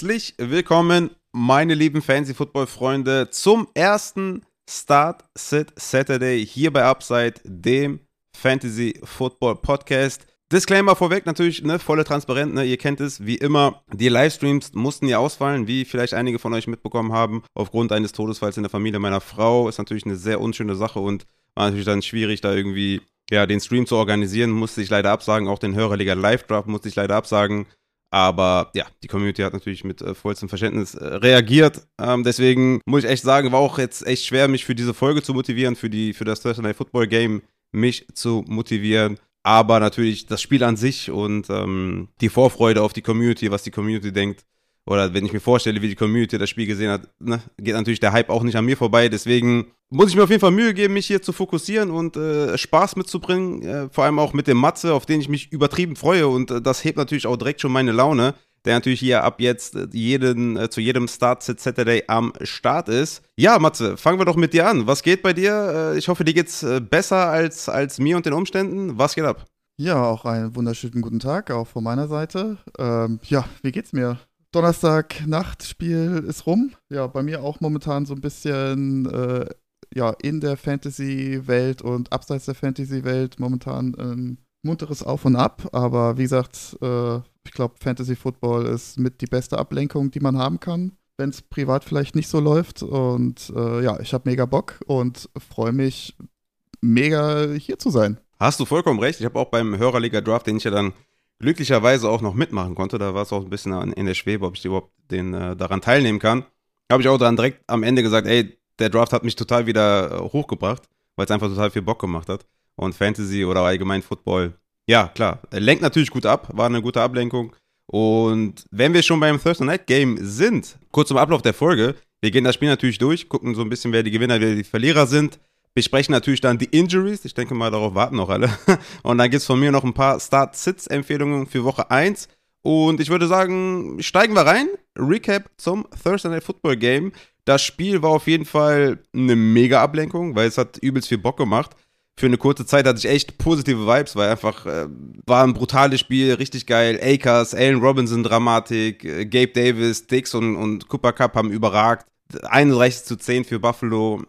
Herzlich willkommen, meine lieben Fantasy-Football-Freunde, zum ersten Start Sit Saturday hier bei Upside, dem Fantasy-Football-Podcast. Disclaimer vorweg, natürlich, ne, volle Transparenz, ne, ihr kennt es, wie immer, die Livestreams mussten ja ausfallen, wie vielleicht einige von euch mitbekommen haben, aufgrund eines Todesfalls in der Familie meiner Frau, ist natürlich eine sehr unschöne Sache und war natürlich dann schwierig, da irgendwie, ja, den Stream zu organisieren, musste ich leider absagen, auch den Hörerliga Live-Draft musste ich leider absagen, aber ja, die Community hat natürlich mit äh, vollstem Verständnis äh, reagiert. Ähm, deswegen muss ich echt sagen, war auch jetzt echt schwer, mich für diese Folge zu motivieren, für, die, für das Thursday Night Football Game mich zu motivieren aber natürlich das Spiel an sich und ähm, die Vorfreude auf die Community, was die Community denkt. Oder wenn ich mir vorstelle, wie die Community das Spiel gesehen hat, ne, geht natürlich der Hype auch nicht an mir vorbei. Deswegen muss ich mir auf jeden Fall Mühe geben, mich hier zu fokussieren und äh, Spaß mitzubringen. Äh, vor allem auch mit dem Matze, auf den ich mich übertrieben freue. Und äh, das hebt natürlich auch direkt schon meine Laune der natürlich hier ab jetzt äh, jeden, äh, zu jedem Start Sit Saturday am Start ist. Ja, Matze, fangen wir doch mit dir an. Was geht bei dir? Äh, ich hoffe, dir geht's besser als, als mir und den Umständen. Was geht ab? Ja, auch einen wunderschönen guten Tag, auch von meiner Seite. Ähm, ja, wie geht's mir? Donnerstag Nachtspiel ist rum. Ja, bei mir auch momentan so ein bisschen äh, ja, in der Fantasy-Welt und abseits der Fantasy-Welt momentan ein munteres Auf und Ab. Aber wie gesagt, äh, ich glaube, Fantasy Football ist mit die beste Ablenkung, die man haben kann, wenn es privat vielleicht nicht so läuft. Und äh, ja, ich habe mega Bock und freue mich mega hier zu sein. Hast du vollkommen recht. Ich habe auch beim Hörerliga Draft, den ich ja dann glücklicherweise auch noch mitmachen konnte, da war es auch ein bisschen in der Schwebe, ob ich überhaupt den, äh, daran teilnehmen kann. Habe ich auch dann direkt am Ende gesagt, ey, der Draft hat mich total wieder äh, hochgebracht, weil es einfach total viel Bock gemacht hat. Und Fantasy oder allgemein Football ja, klar. Er lenkt natürlich gut ab, war eine gute Ablenkung. Und wenn wir schon beim Thursday Night Game sind, kurz zum Ablauf der Folge, wir gehen das Spiel natürlich durch, gucken so ein bisschen, wer die Gewinner, wer die Verlierer sind. Besprechen natürlich dann die Injuries. Ich denke mal, darauf warten noch alle. Und dann gibt es von mir noch ein paar Start-Sits-Empfehlungen für Woche 1. Und ich würde sagen, steigen wir rein. Recap zum Thursday Night Football Game. Das Spiel war auf jeden Fall eine mega Ablenkung, weil es hat übelst viel Bock gemacht für eine kurze Zeit hatte ich echt positive Vibes, weil einfach äh, war ein brutales Spiel, richtig geil. Akers, Allen Robinson Dramatik, äh, Gabe Davis, Dix und, und Cooper Cup haben überragt. 31 zu 10 für Buffalo.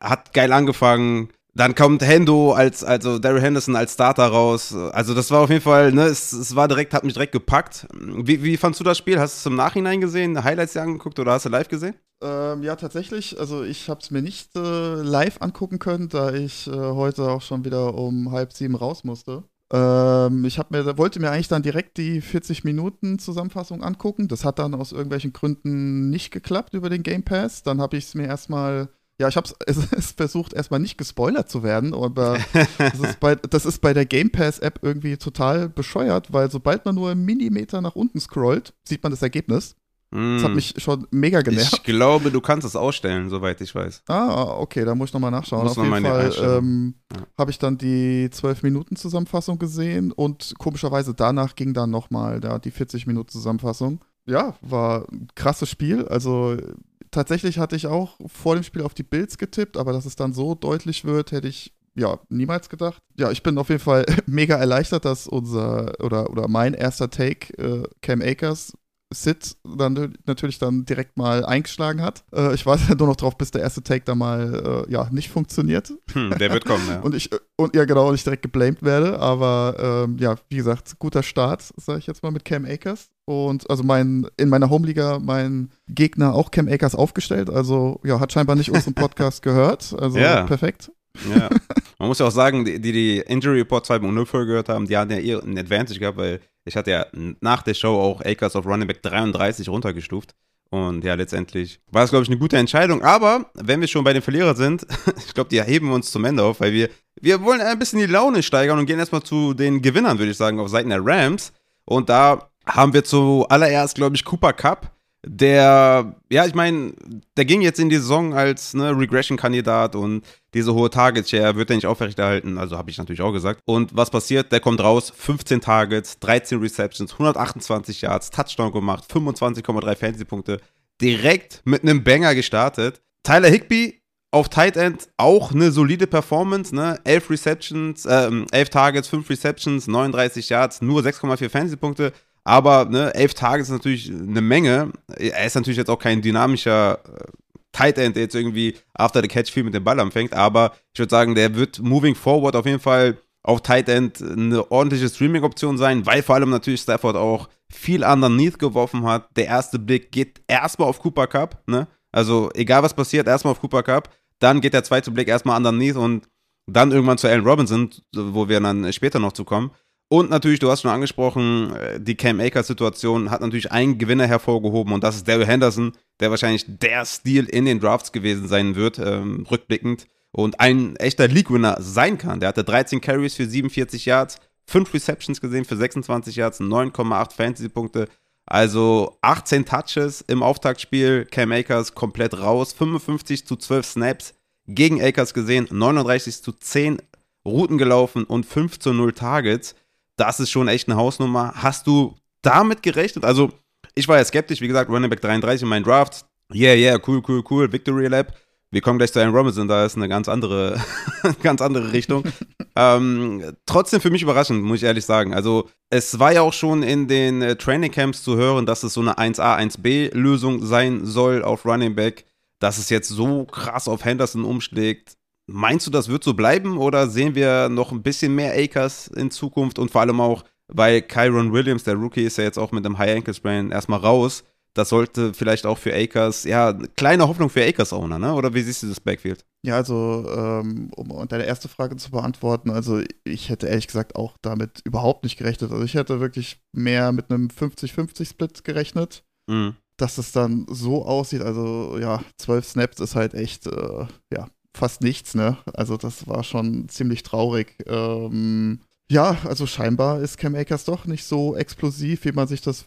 Hat geil angefangen. Dann kommt Hendo als, also Daryl Henderson als Starter raus. Also das war auf jeden Fall, ne, es, es war direkt, hat mich direkt gepackt. Wie, wie fandst du das Spiel? Hast du es im Nachhinein gesehen, Highlights dir angeguckt oder hast du live gesehen? Ähm, ja, tatsächlich. Also ich habe es mir nicht äh, live angucken können, da ich äh, heute auch schon wieder um halb sieben raus musste. Ähm, ich mir, wollte mir eigentlich dann direkt die 40 Minuten Zusammenfassung angucken. Das hat dann aus irgendwelchen Gründen nicht geklappt über den Game Pass. Dann habe ich es mir erstmal ja, ich habe es, es versucht, erstmal nicht gespoilert zu werden, aber das ist, bei, das ist bei der Game Pass-App irgendwie total bescheuert, weil sobald man nur einen Millimeter nach unten scrollt, sieht man das Ergebnis. Das hat mm. mich schon mega genervt. Ich glaube, du kannst es ausstellen, soweit ich weiß. Ah, okay, da muss ich nochmal nachschauen. Muss Auf jeden Fall ähm, ja. habe ich dann die 12-Minuten-Zusammenfassung gesehen und komischerweise danach ging dann nochmal da die 40-Minuten-Zusammenfassung. Ja, war ein krasses Spiel. Also tatsächlich hatte ich auch vor dem Spiel auf die Bills getippt, aber dass es dann so deutlich wird, hätte ich ja, niemals gedacht. Ja, ich bin auf jeden Fall mega erleichtert, dass unser oder, oder mein erster Take, äh, Cam Akers, Sid dann natürlich dann direkt mal eingeschlagen hat. Äh, ich warte nur noch drauf, bis der erste Take da mal äh, ja nicht funktioniert. Hm, der wird kommen, ja. und ich und ja genau, und ich direkt geblamed werde. Aber ähm, ja, wie gesagt, guter Start, sage ich jetzt mal mit Cam Akers. Und also mein in meiner Homeliga mein Gegner auch Cam Akers aufgestellt. Also ja, hat scheinbar nicht unseren Podcast gehört. Also ja. perfekt. Ja. Man muss ja auch sagen, die die Injury Report 2.0 Folge gehört haben, die hatten ja eher ein Advantage gehabt, weil ich hatte ja nach der Show auch Akers auf Running Back 33 runtergestuft. Und ja, letztendlich war es, glaube ich, eine gute Entscheidung. Aber wenn wir schon bei den Verlierern sind, ich glaube, die heben wir uns zum Ende auf, weil wir, wir wollen ein bisschen die Laune steigern und gehen erstmal zu den Gewinnern, würde ich sagen, auf Seiten der Rams. Und da haben wir zuallererst, glaube ich, Cooper Cup der, ja, ich meine, der ging jetzt in die Saison als ne, Regression-Kandidat und diese hohe Target-Share wird er nicht aufrechterhalten, also habe ich natürlich auch gesagt. Und was passiert? Der kommt raus, 15 Targets, 13 Receptions, 128 Yards, Touchdown gemacht, 25,3 Fantasy-Punkte, direkt mit einem Banger gestartet. Tyler Higby auf Tight End auch eine solide Performance, ne? 11 Receptions, äh, 11 Targets, 5 Receptions, 39 Yards, nur 6,4 Fantasy-Punkte Aber ne, elf Tage ist natürlich eine Menge. Er ist natürlich jetzt auch kein dynamischer äh, Tight End, der jetzt irgendwie after the catch viel mit dem Ball anfängt. Aber ich würde sagen, der wird moving forward auf jeden Fall auf Tight End eine ordentliche Streaming-Option sein, weil vor allem natürlich Stafford auch viel underneath geworfen hat. Der erste Blick geht erstmal auf Cooper Cup, ne? Also egal was passiert, erstmal auf Cooper Cup. Dann geht der zweite Blick erstmal underneath und dann irgendwann zu Allen Robinson, wo wir dann später noch zu kommen. Und natürlich, du hast schon angesprochen, äh, die Cam Akers-Situation hat natürlich einen Gewinner hervorgehoben und das ist Daryl Henderson, der wahrscheinlich der Stil in den Drafts gewesen sein wird, ähm, rückblickend und ein echter League-Winner sein kann. Der hatte 13 Carries für 47 Yards, 5 Receptions gesehen für 26 Yards, 9,8 Fantasy-Punkte. Also 18 Touches im Auftaktspiel, Cam Akers komplett raus, 55 zu 12 Snaps gegen Akers gesehen, 39 zu 10 Routen gelaufen und 5 zu 0 Targets das ist schon echt eine Hausnummer. Hast du damit gerechnet? Also, ich war ja skeptisch, wie gesagt, Running Back 33 in meinem Draft. Yeah, yeah, cool, cool, cool, Victory Lab. Wir kommen gleich zu Aaron Robinson, da ist eine ganz andere, ganz andere Richtung. ähm, trotzdem für mich überraschend, muss ich ehrlich sagen. Also, es war ja auch schon in den äh, Training Camps zu hören, dass es so eine 1A, 1B-Lösung sein soll auf Running Back. Dass es jetzt so krass auf Henderson umschlägt, Meinst du, das wird so bleiben oder sehen wir noch ein bisschen mehr Akers in Zukunft und vor allem auch, weil Kyron Williams, der Rookie, ist ja jetzt auch mit einem High Ankle Sprain erstmal raus. Das sollte vielleicht auch für Akers, ja, kleine Hoffnung für Akers-Owner, ne? Oder wie siehst du das Backfield? Ja, also, ähm, um deine erste Frage zu beantworten, also ich hätte ehrlich gesagt auch damit überhaupt nicht gerechnet. Also ich hätte wirklich mehr mit einem 50-50-Split gerechnet. Mhm. Dass es dann so aussieht, also ja, zwölf Snaps ist halt echt, äh, ja, fast nichts, ne? Also das war schon ziemlich traurig. Ähm, ja, also scheinbar ist Cam Akers doch nicht so explosiv, wie man sich das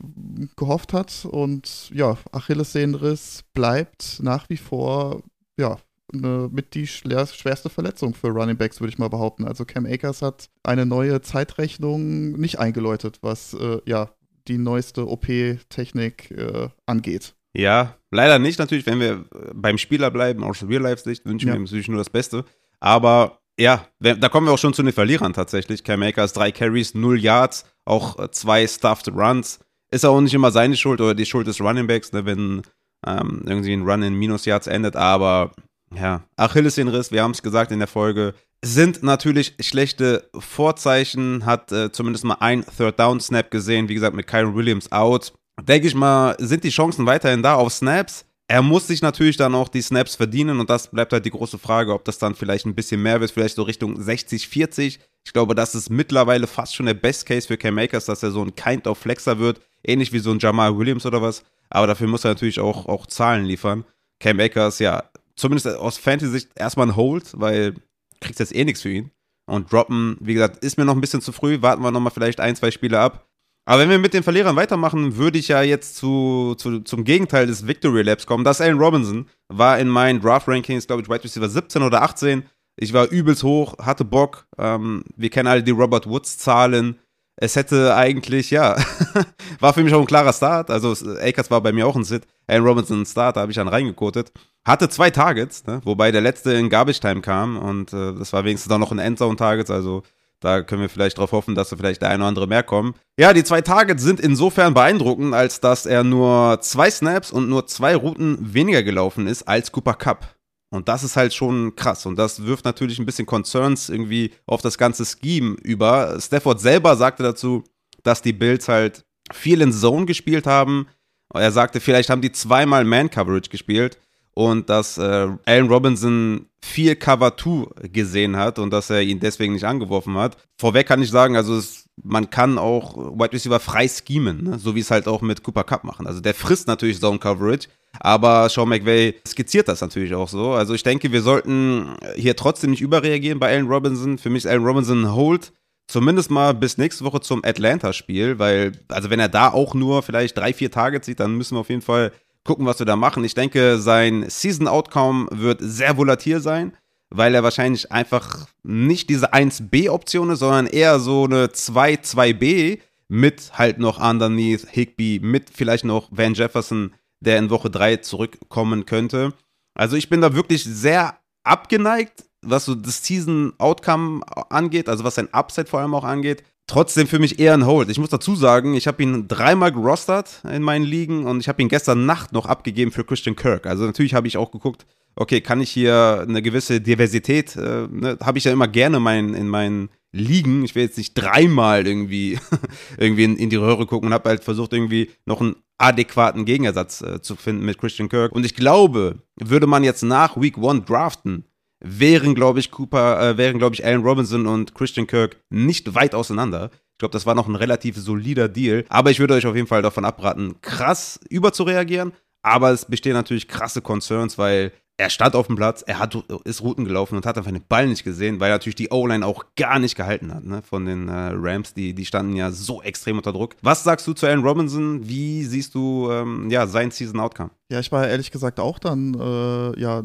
gehofft hat. Und ja, Achillessehnenriss bleibt nach wie vor, ja, eine, mit die schwerste Verletzung für Running Backs, würde ich mal behaupten. Also Cam Akers hat eine neue Zeitrechnung nicht eingeläutet, was äh, ja die neueste OP-Technik äh, angeht. Ja, leider nicht natürlich, wenn wir äh, beim Spieler bleiben, aus Real-Life-Sicht, wünschen ja. wir ihm natürlich nur das Beste. Aber ja, da kommen wir auch schon zu den Verlierern tatsächlich. Cam Akers, drei Carries, null Yards, auch äh, zwei Stuffed Runs. Ist auch nicht immer seine Schuld oder die Schuld des Running Backs, ne, wenn ähm, irgendwie ein Run in Minus Yards endet. Aber ja, Achillessehnenriss, wir haben es gesagt in der Folge, sind natürlich schlechte Vorzeichen. Hat äh, zumindest mal ein Third Down Snap gesehen, wie gesagt, mit Kyron Williams out denke ich mal, sind die Chancen weiterhin da auf Snaps. Er muss sich natürlich dann auch die Snaps verdienen und das bleibt halt die große Frage, ob das dann vielleicht ein bisschen mehr wird, vielleicht so Richtung 60, 40. Ich glaube, das ist mittlerweile fast schon der Best Case für Cam Makers, dass er so ein Kind of Flexer wird, ähnlich wie so ein Jamal Williams oder was. Aber dafür muss er natürlich auch, auch Zahlen liefern. Cam Makers, ja, zumindest aus Fantasy-Sicht erstmal ein Hold, weil kriegst jetzt eh nichts für ihn. Und droppen, wie gesagt, ist mir noch ein bisschen zu früh. Warten wir nochmal vielleicht ein, zwei Spiele ab. Aber wenn wir mit den Verlierern weitermachen, würde ich ja jetzt zu, zu, zum Gegenteil des Victory Labs kommen. Das Allen Robinson war in meinen Draft-Rankings, glaube ich, Wide Receiver 17 oder 18. Ich war übelst hoch, hatte Bock. Ähm, wir kennen alle die Robert Woods-Zahlen. Es hätte eigentlich, ja, war für mich auch ein klarer Start. Also Akers war bei mir auch ein Sit. Allen Robinson ein Start, da habe ich dann reingekotet. Hatte zwei Targets, ne? wobei der letzte in Garbage Time kam und äh, das war wenigstens dann noch ein Endzone-Target, also da können wir vielleicht darauf hoffen, dass da vielleicht der eine oder andere mehr kommen. Ja, die zwei Targets sind insofern beeindruckend, als dass er nur zwei Snaps und nur zwei Routen weniger gelaufen ist als Cooper Cup. Und das ist halt schon krass. Und das wirft natürlich ein bisschen Concerns irgendwie auf das ganze Scheme über. Stafford selber sagte dazu, dass die Bills halt viel in Zone gespielt haben. Er sagte, vielleicht haben die zweimal Man-Coverage gespielt und dass äh, Allen Robinson viel Cover 2 gesehen hat und dass er ihn deswegen nicht angeworfen hat. Vorweg kann ich sagen, also es, man kann auch Wide Receiver frei schemen, ne? so wie es halt auch mit Cooper Cup machen. Also der frisst natürlich Zone Coverage, aber Sean McVay skizziert das natürlich auch so. Also ich denke, wir sollten hier trotzdem nicht überreagieren bei Allen Robinson. Für mich ist Allen Robinson ein Hold. Zumindest mal bis nächste Woche zum Atlanta-Spiel, weil, also wenn er da auch nur vielleicht drei, vier Tage zieht, dann müssen wir auf jeden Fall gucken, was wir da machen. Ich denke, sein Season Outcome wird sehr volatil sein, weil er wahrscheinlich einfach nicht diese 1B-Option ist, sondern eher so eine 2-2B mit halt noch underneath Higby, mit vielleicht noch Van Jefferson, der in Woche 3 zurückkommen könnte. Also ich bin da wirklich sehr abgeneigt, was so das Season Outcome angeht, also was sein Upside vor allem auch angeht. Trotzdem für mich eher ein Hold. Ich muss dazu sagen, ich habe ihn dreimal gerostert in meinen Ligen und ich habe ihn gestern Nacht noch abgegeben für Christian Kirk. Also natürlich habe ich auch geguckt, okay, kann ich hier eine gewisse Diversität, äh, ne, habe ich ja immer gerne mein, in meinen Ligen. Ich will jetzt nicht dreimal irgendwie, irgendwie in, in, die Röhre gucken und habe halt versucht, irgendwie noch einen adäquaten Gegenersatz äh, zu finden mit Christian Kirk. Und ich glaube, würde man jetzt nach Week One draften, wären, glaube ich, Cooper, äh, wären, glaube ich, Allen Robinson und Christian Kirk nicht weit auseinander. Ich glaube, das war noch ein relativ solider Deal. Aber ich würde euch auf jeden Fall davon abraten, krass überzureagieren. Aber es bestehen natürlich krasse Concerns, weil er stand auf dem Platz, er hat, ist Routen gelaufen und hat einfach den Ball nicht gesehen, weil natürlich die O-Line auch gar nicht gehalten hat, ne, von den äh, Rams. Die, die standen ja so extrem unter Druck. Was sagst du zu Allen Robinson? Wie siehst du ähm, ja, sein Season-Outcome? Ja, ich war ehrlich gesagt auch dann äh, ja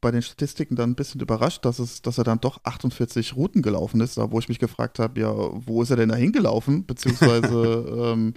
bei den Statistiken dann ein bisschen überrascht, dass, es, dass er dann doch 48 Routen gelaufen ist, da wo ich mich gefragt habe, ja, wo ist er denn da hingelaufen? Beziehungsweise, ähm,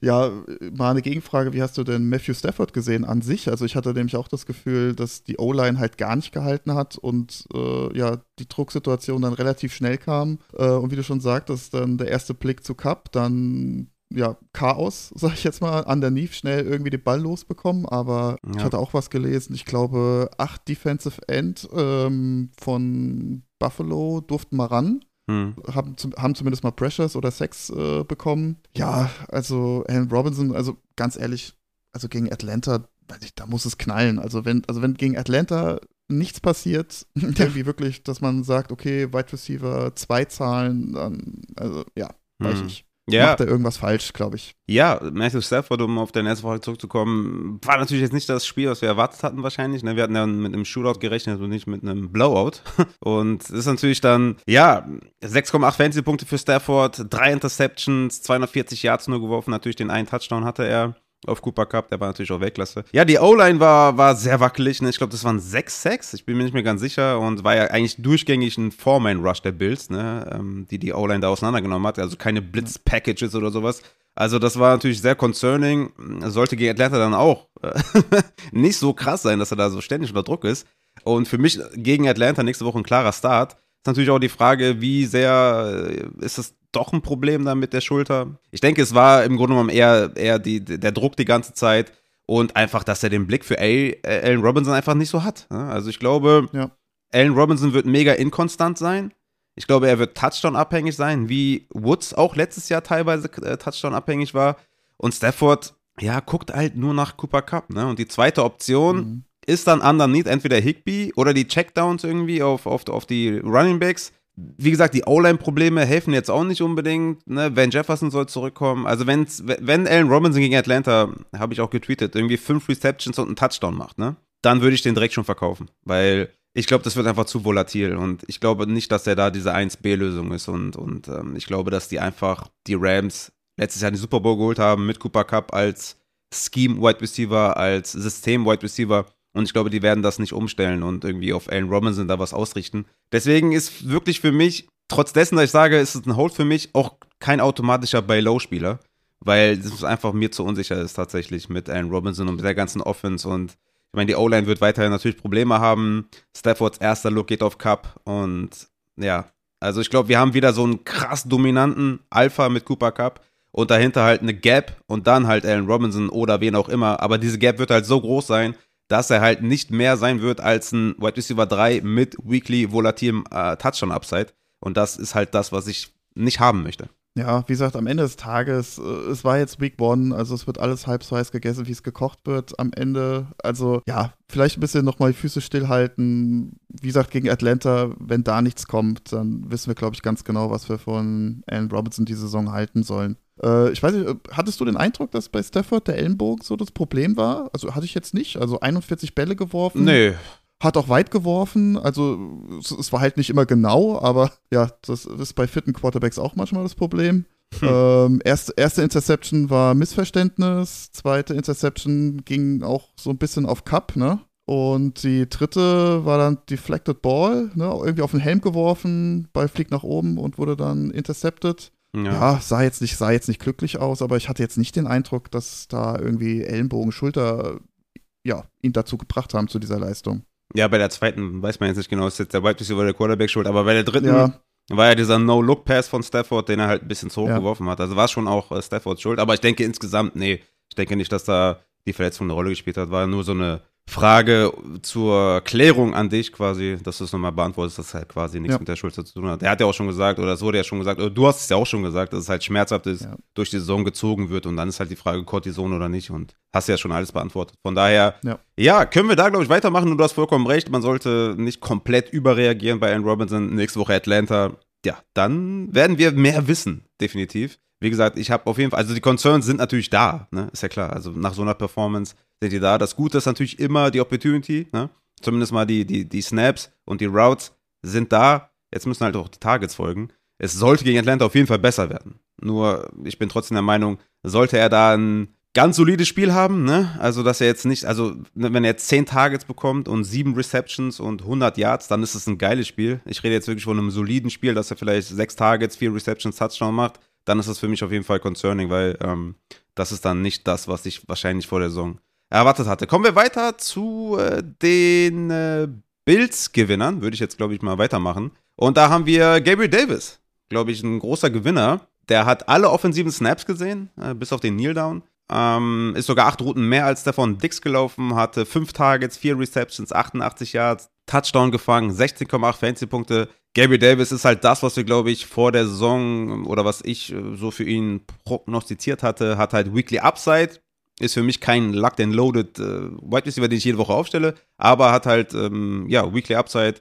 ja, mal eine Gegenfrage, wie hast du denn Matthew Stafford gesehen an sich? Also ich hatte nämlich auch das Gefühl, dass die O-Line halt gar nicht gehalten hat und äh, ja, die Drucksituation dann relativ schnell kam. Äh, und wie du schon sagtest, dann der erste Blick zu Cup, dann ja, Chaos, sag ich jetzt mal, underneath schnell irgendwie den Ball losbekommen, aber ja. ich hatte auch was gelesen. Ich glaube, acht Defensive End ähm, von Buffalo durften mal ran. Hm. Haben, haben zumindest mal Pressures oder Sex äh, bekommen. Ja, also Alan Robinson, also ganz ehrlich, also gegen Atlanta, da muss es knallen. Also wenn, also wenn gegen Atlanta nichts passiert, irgendwie wirklich, dass man sagt, okay, Wide Receiver, zwei Zahlen, dann, also ja, weiß hm. ich ja. macht er irgendwas falsch, glaube ich. Ja, Matthew Stafford, um auf deine erste Frage zurückzukommen, war natürlich jetzt nicht das Spiel, was wir erwartet hatten wahrscheinlich. Ne? Wir hatten ja mit einem Shootout gerechnet und nicht mit einem Blowout. Und es ist natürlich dann, ja, 6,8 Fantasy-Punkte für Stafford, drei Interceptions, 240 Yards nur geworfen, natürlich den einen Touchdown hatte er auf Cooper Cup, der war natürlich auch Weltklasse. Ja, die O-Line war, war sehr wackelig. Ne? Ich glaube, das waren 6 Sacks, ich bin mir nicht mehr ganz sicher. Und war ja eigentlich durchgängig ein Four-Man-Rush der Bills, ne? Ähm, die die O-Line da auseinandergenommen hat. Also keine Blitz-Packages oder sowas. Also das war natürlich sehr concerning. Sollte gegen Atlanta dann auch äh, nicht so krass sein, dass er da so ständig unter Druck ist. Und für mich gegen Atlanta nächste Woche ein klarer Start. Ist natürlich auch die Frage, wie sehr äh, ist das doch ein Problem da mit der Schulter. Ich denke, es war im Grunde genommen eher, eher die, der Druck die ganze Zeit und einfach, dass er den Blick für Allen Robinson einfach nicht so hat. Also ich glaube, ja. Allen Robinson wird mega inkonstant sein. Ich glaube, er wird Touchdown-abhängig sein, wie Woods auch letztes Jahr teilweise äh, Touchdown-abhängig war. Und Stafford, ja, guckt halt nur nach Cooper Cup. Ne? Und die zweite Option mhm. ist dann underneath entweder Higby oder die Checkdowns irgendwie auf, auf, auf die Running Backs wie gesagt, die O-Line-Probleme helfen jetzt auch nicht unbedingt. Ne? Van Jefferson soll zurückkommen. Also wenn's, wenn Allen Robinson gegen Atlanta, habe ich auch getweetet, irgendwie fünf Receptions und einen Touchdown macht, ne? dann würde ich den direkt schon verkaufen. Weil ich glaube, das wird einfach zu volatil. Und ich glaube nicht, dass er da diese 1B-Lösung ist. Und, und ähm, ich glaube, dass die einfach die Rams letztes Jahr den Super Bowl geholt haben mit Cooper Cup als Scheme-Wide Receiver, als System-Wide Receiver und ich glaube, die werden das nicht umstellen und irgendwie auf Allen Robinson da was ausrichten. Deswegen ist wirklich für mich, trotz dessen, dass ich sage, ist es ein Hold für mich, auch kein automatischer Buy-Low-Spieler. Weil es einfach mir zu unsicher ist tatsächlich mit Allen Robinson und mit der ganzen Offense. Und ich meine, die O-Line wird weiterhin natürlich Probleme haben. Staffords erster Look geht auf Cup. Und ja, also ich glaube, wir haben wieder so einen krass dominanten Alpha mit Cooper Cup und dahinter halt eine Gap und dann halt Allen Robinson oder wen auch immer. Aber diese Gap wird halt so groß sein, dass er halt nicht mehr sein wird als ein Wide Receiver 3 mit weekly volatilem äh, Touchdown-Upside. Und das ist halt das, was ich nicht haben möchte. Ja, wie gesagt, am Ende des Tages, äh, es war jetzt Week One, also es wird alles halb so heiß gegessen, wie es gekocht wird am Ende. Also ja, vielleicht ein bisschen nochmal die Füße stillhalten. Wie gesagt, gegen Atlanta, wenn da nichts kommt, dann wissen wir, glaube ich, ganz genau, was wir von Allen Robinson die Saison halten sollen. Äh, ich weiß nicht, hattest du den Eindruck, dass bei Stafford der Ellenbogen so das Problem war? Also hatte ich jetzt nicht. Also 41 Bälle geworfen. Nee. Hat auch weit geworfen, also es, es war halt nicht immer genau, aber ja, das ist bei fitten Quarterbacks auch manchmal das Problem. Hm. Ähm, erste, erste Interception war Missverständnis, zweite Interception ging auch so ein bisschen auf Cup, ne? Und die dritte war dann Deflected Ball, ne? irgendwie auf den Helm geworfen, Ball fliegt nach oben und wurde dann intercepted. Ja. ja, sah, jetzt nicht, sah jetzt nicht glücklich aus, aber ich hatte jetzt nicht den Eindruck, dass da irgendwie Ellenbogen, Schulter, ja, ihn dazu gebracht haben zu dieser Leistung. Ja, bei der zweiten weiß man jetzt nicht genau, ist jetzt der Wide Receiver der Quarterback schuld, aber bei der dritten, ja. war ja dieser No-Look-Pass von Stafford, den er halt ein bisschen zu hoch ja. geworfen hat. Also war es schon auch äh, Staffords Schuld. Aber ich denke insgesamt, nee, ich denke nicht, dass da die Verletzung eine Rolle gespielt hat. War nur so eine Frage zur Klärung an dich quasi, dass du es nochmal beantwortest, dass es halt quasi nichts ja. mit der Schulter zu tun hat. Er hat ja auch schon gesagt, oder es wurde ja schon gesagt, oder du hast es ja auch schon gesagt, dass es halt schmerzhaft ist, ja. durch die Saison gezogen wird und dann ist halt die Frage Cortison oder nicht und hast ja schon alles beantwortet. Von daher, ja, ja können wir da, glaube ich, weitermachen und du hast vollkommen recht, man sollte nicht komplett überreagieren bei Ann Robinson. Nächste Woche Atlanta, ja, dann werden wir mehr wissen, definitiv. Wie gesagt, ich habe auf jeden Fall, also die Concerns sind natürlich da, ne? ist ja klar. Also nach so einer Performance sind die da. Das Gute ist natürlich immer die Opportunity, ne? Zumindest mal die, die, die Snaps und die Routes sind da. Jetzt müssen halt auch die Targets folgen. Es sollte gegen Atlanta auf jeden Fall besser werden. Nur, ich bin trotzdem der Meinung, sollte er da ein ganz solides Spiel haben, ne? Also, dass er jetzt nicht, also, ne, wenn er jetzt 10 Targets bekommt und 7 Receptions und 100 Yards, dann ist es ein geiles Spiel. Ich rede jetzt wirklich von einem soliden Spiel, dass er vielleicht 6 Targets, 4 Receptions, Touchdown macht. Dann ist das für mich auf jeden Fall concerning, weil ähm, das ist dann nicht das, was ich wahrscheinlich vor der Saison erwartet hatte. Kommen wir weiter zu äh, den äh, Bills-Gewinnern, würde ich jetzt, glaube ich, mal weitermachen. Und da haben wir Gabriel Davis, glaube ich, ein großer Gewinner. Der hat alle offensiven Snaps gesehen, äh, bis auf den Kneel-Down. Ähm, ist sogar acht Routen mehr als Stefan Dix gelaufen, hatte fünf Targets, vier Receptions, 88 Yards, Touchdown gefangen, 16,8 Fantasy-Punkte. Gabriel Davis ist halt das, was wir, glaube ich, vor der Saison oder was ich äh, so für ihn prognostiziert hatte, hat halt Weekly Upside, ist für mich kein Locked and Loaded äh, Wide Receiver, den ich jede Woche aufstelle, aber hat halt ähm, ja Weekly Upside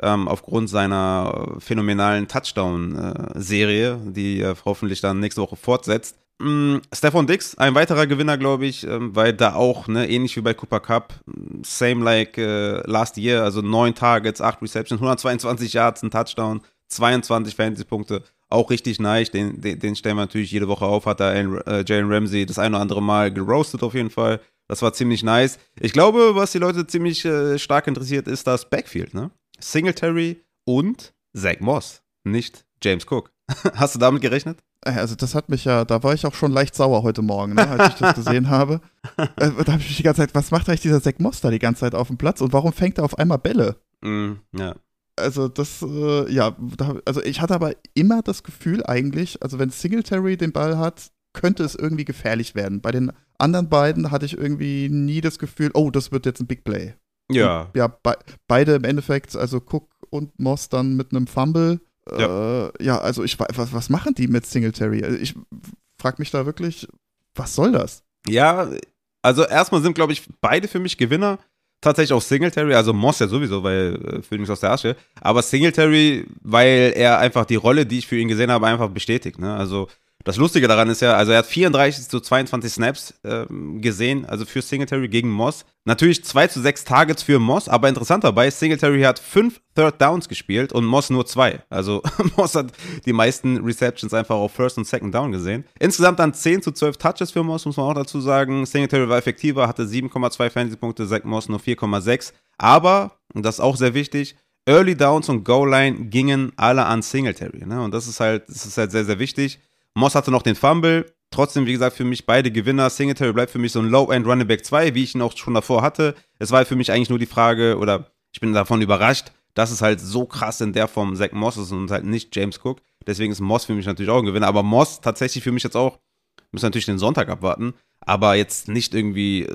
ähm, aufgrund seiner phänomenalen Touchdown-Serie, äh, die er hoffentlich dann nächste Woche fortsetzt. Mm, Stefan Dix, ein weiterer Gewinner, glaube ich, ähm, weil da auch, ne, ähnlich wie bei Cooper Cup, same like äh, last year, also neun Targets, acht Receptions, 122 Yards, ein Touchdown, 22 Fantasy-Punkte auch richtig nice. Den, den, den, stellen wir natürlich jede Woche auf. Hat da äh, Jalen Ramsey das ein oder andere Mal geroastet auf jeden Fall. Das war ziemlich nice. Ich glaube, was die Leute ziemlich äh, stark interessiert, ist das Backfield, ne? Singletary und Zach Moss, nicht James Cook. Hast du damit gerechnet? Äh, also das hat mich ja, da war ich auch schon leicht sauer heute Morgen, ne, als ich das gesehen habe. Äh, da habe ich mich die ganze Zeit, was macht eigentlich dieser Zach Moss da die ganze Zeit auf dem Platz und warum fängt er auf einmal Bälle? Mm, ja also das, äh, ja, da, also ich hatte aber immer das Gefühl eigentlich, also wenn Singletary den Ball hat, könnte es irgendwie gefährlich werden. Bei den anderen beiden hatte ich irgendwie nie das Gefühl, oh, das wird jetzt ein Big Play. Ja. Und, ja, be beide im Endeffekt, also Cook und Moss dann mit einem Fumble. Ja, äh, ja also ich was, was machen die mit Singletary? Also ich frage mich da wirklich, was soll das? Ja, also erstmal sind, glaube ich, beide für mich Gewinner tatsächlich auch Singletary, also Moss ja sowieso, weil äh, Phoenix aus der Asche, aber Singletary, weil er einfach die Rolle, die ich für ihn gesehen habe, einfach bestätigt. Ne? Also das Lustige daran ist ja, also er hat 34 zu 22 Snaps ähm, gesehen, also für Singletary gegen Moss. Natürlich 2 zu 6 Targets für Moss, aber interessant dabei, Singletary hat 5 Third Downs gespielt und Moss nur 2. Also Moss hat die meisten Receptions einfach auf First und Second Down gesehen. Insgesamt dann 10 zu 12 Touches für Moss, muss man auch dazu sagen. Singletary war effektiver, hatte 7,2 Fantasy-Punkte, Zach Moss nur 4,6. Aber, und das ist auch sehr wichtig, Early Downs und Goal Line gingen alle an Singletary. Ne? Und das ist halt, das ist halt sehr, sehr wichtig. Moss hatte noch den Fumble. Trotzdem, wie gesagt, für mich beide Gewinner. Singletary bleibt für mich so ein Low-End Running Back 2, wie ich ihn auch schon davor hatte. Es war für mich eigentlich nur die Frage, oder ich bin davon überrascht, dass es halt so krass in der Form Zach Moss ist und halt nicht James Cook. Deswegen ist Moss für mich natürlich auch ein Gewinner. Aber Moss tatsächlich für mich jetzt auch, müssen natürlich den Sonntag abwarten, aber jetzt nicht irgendwie,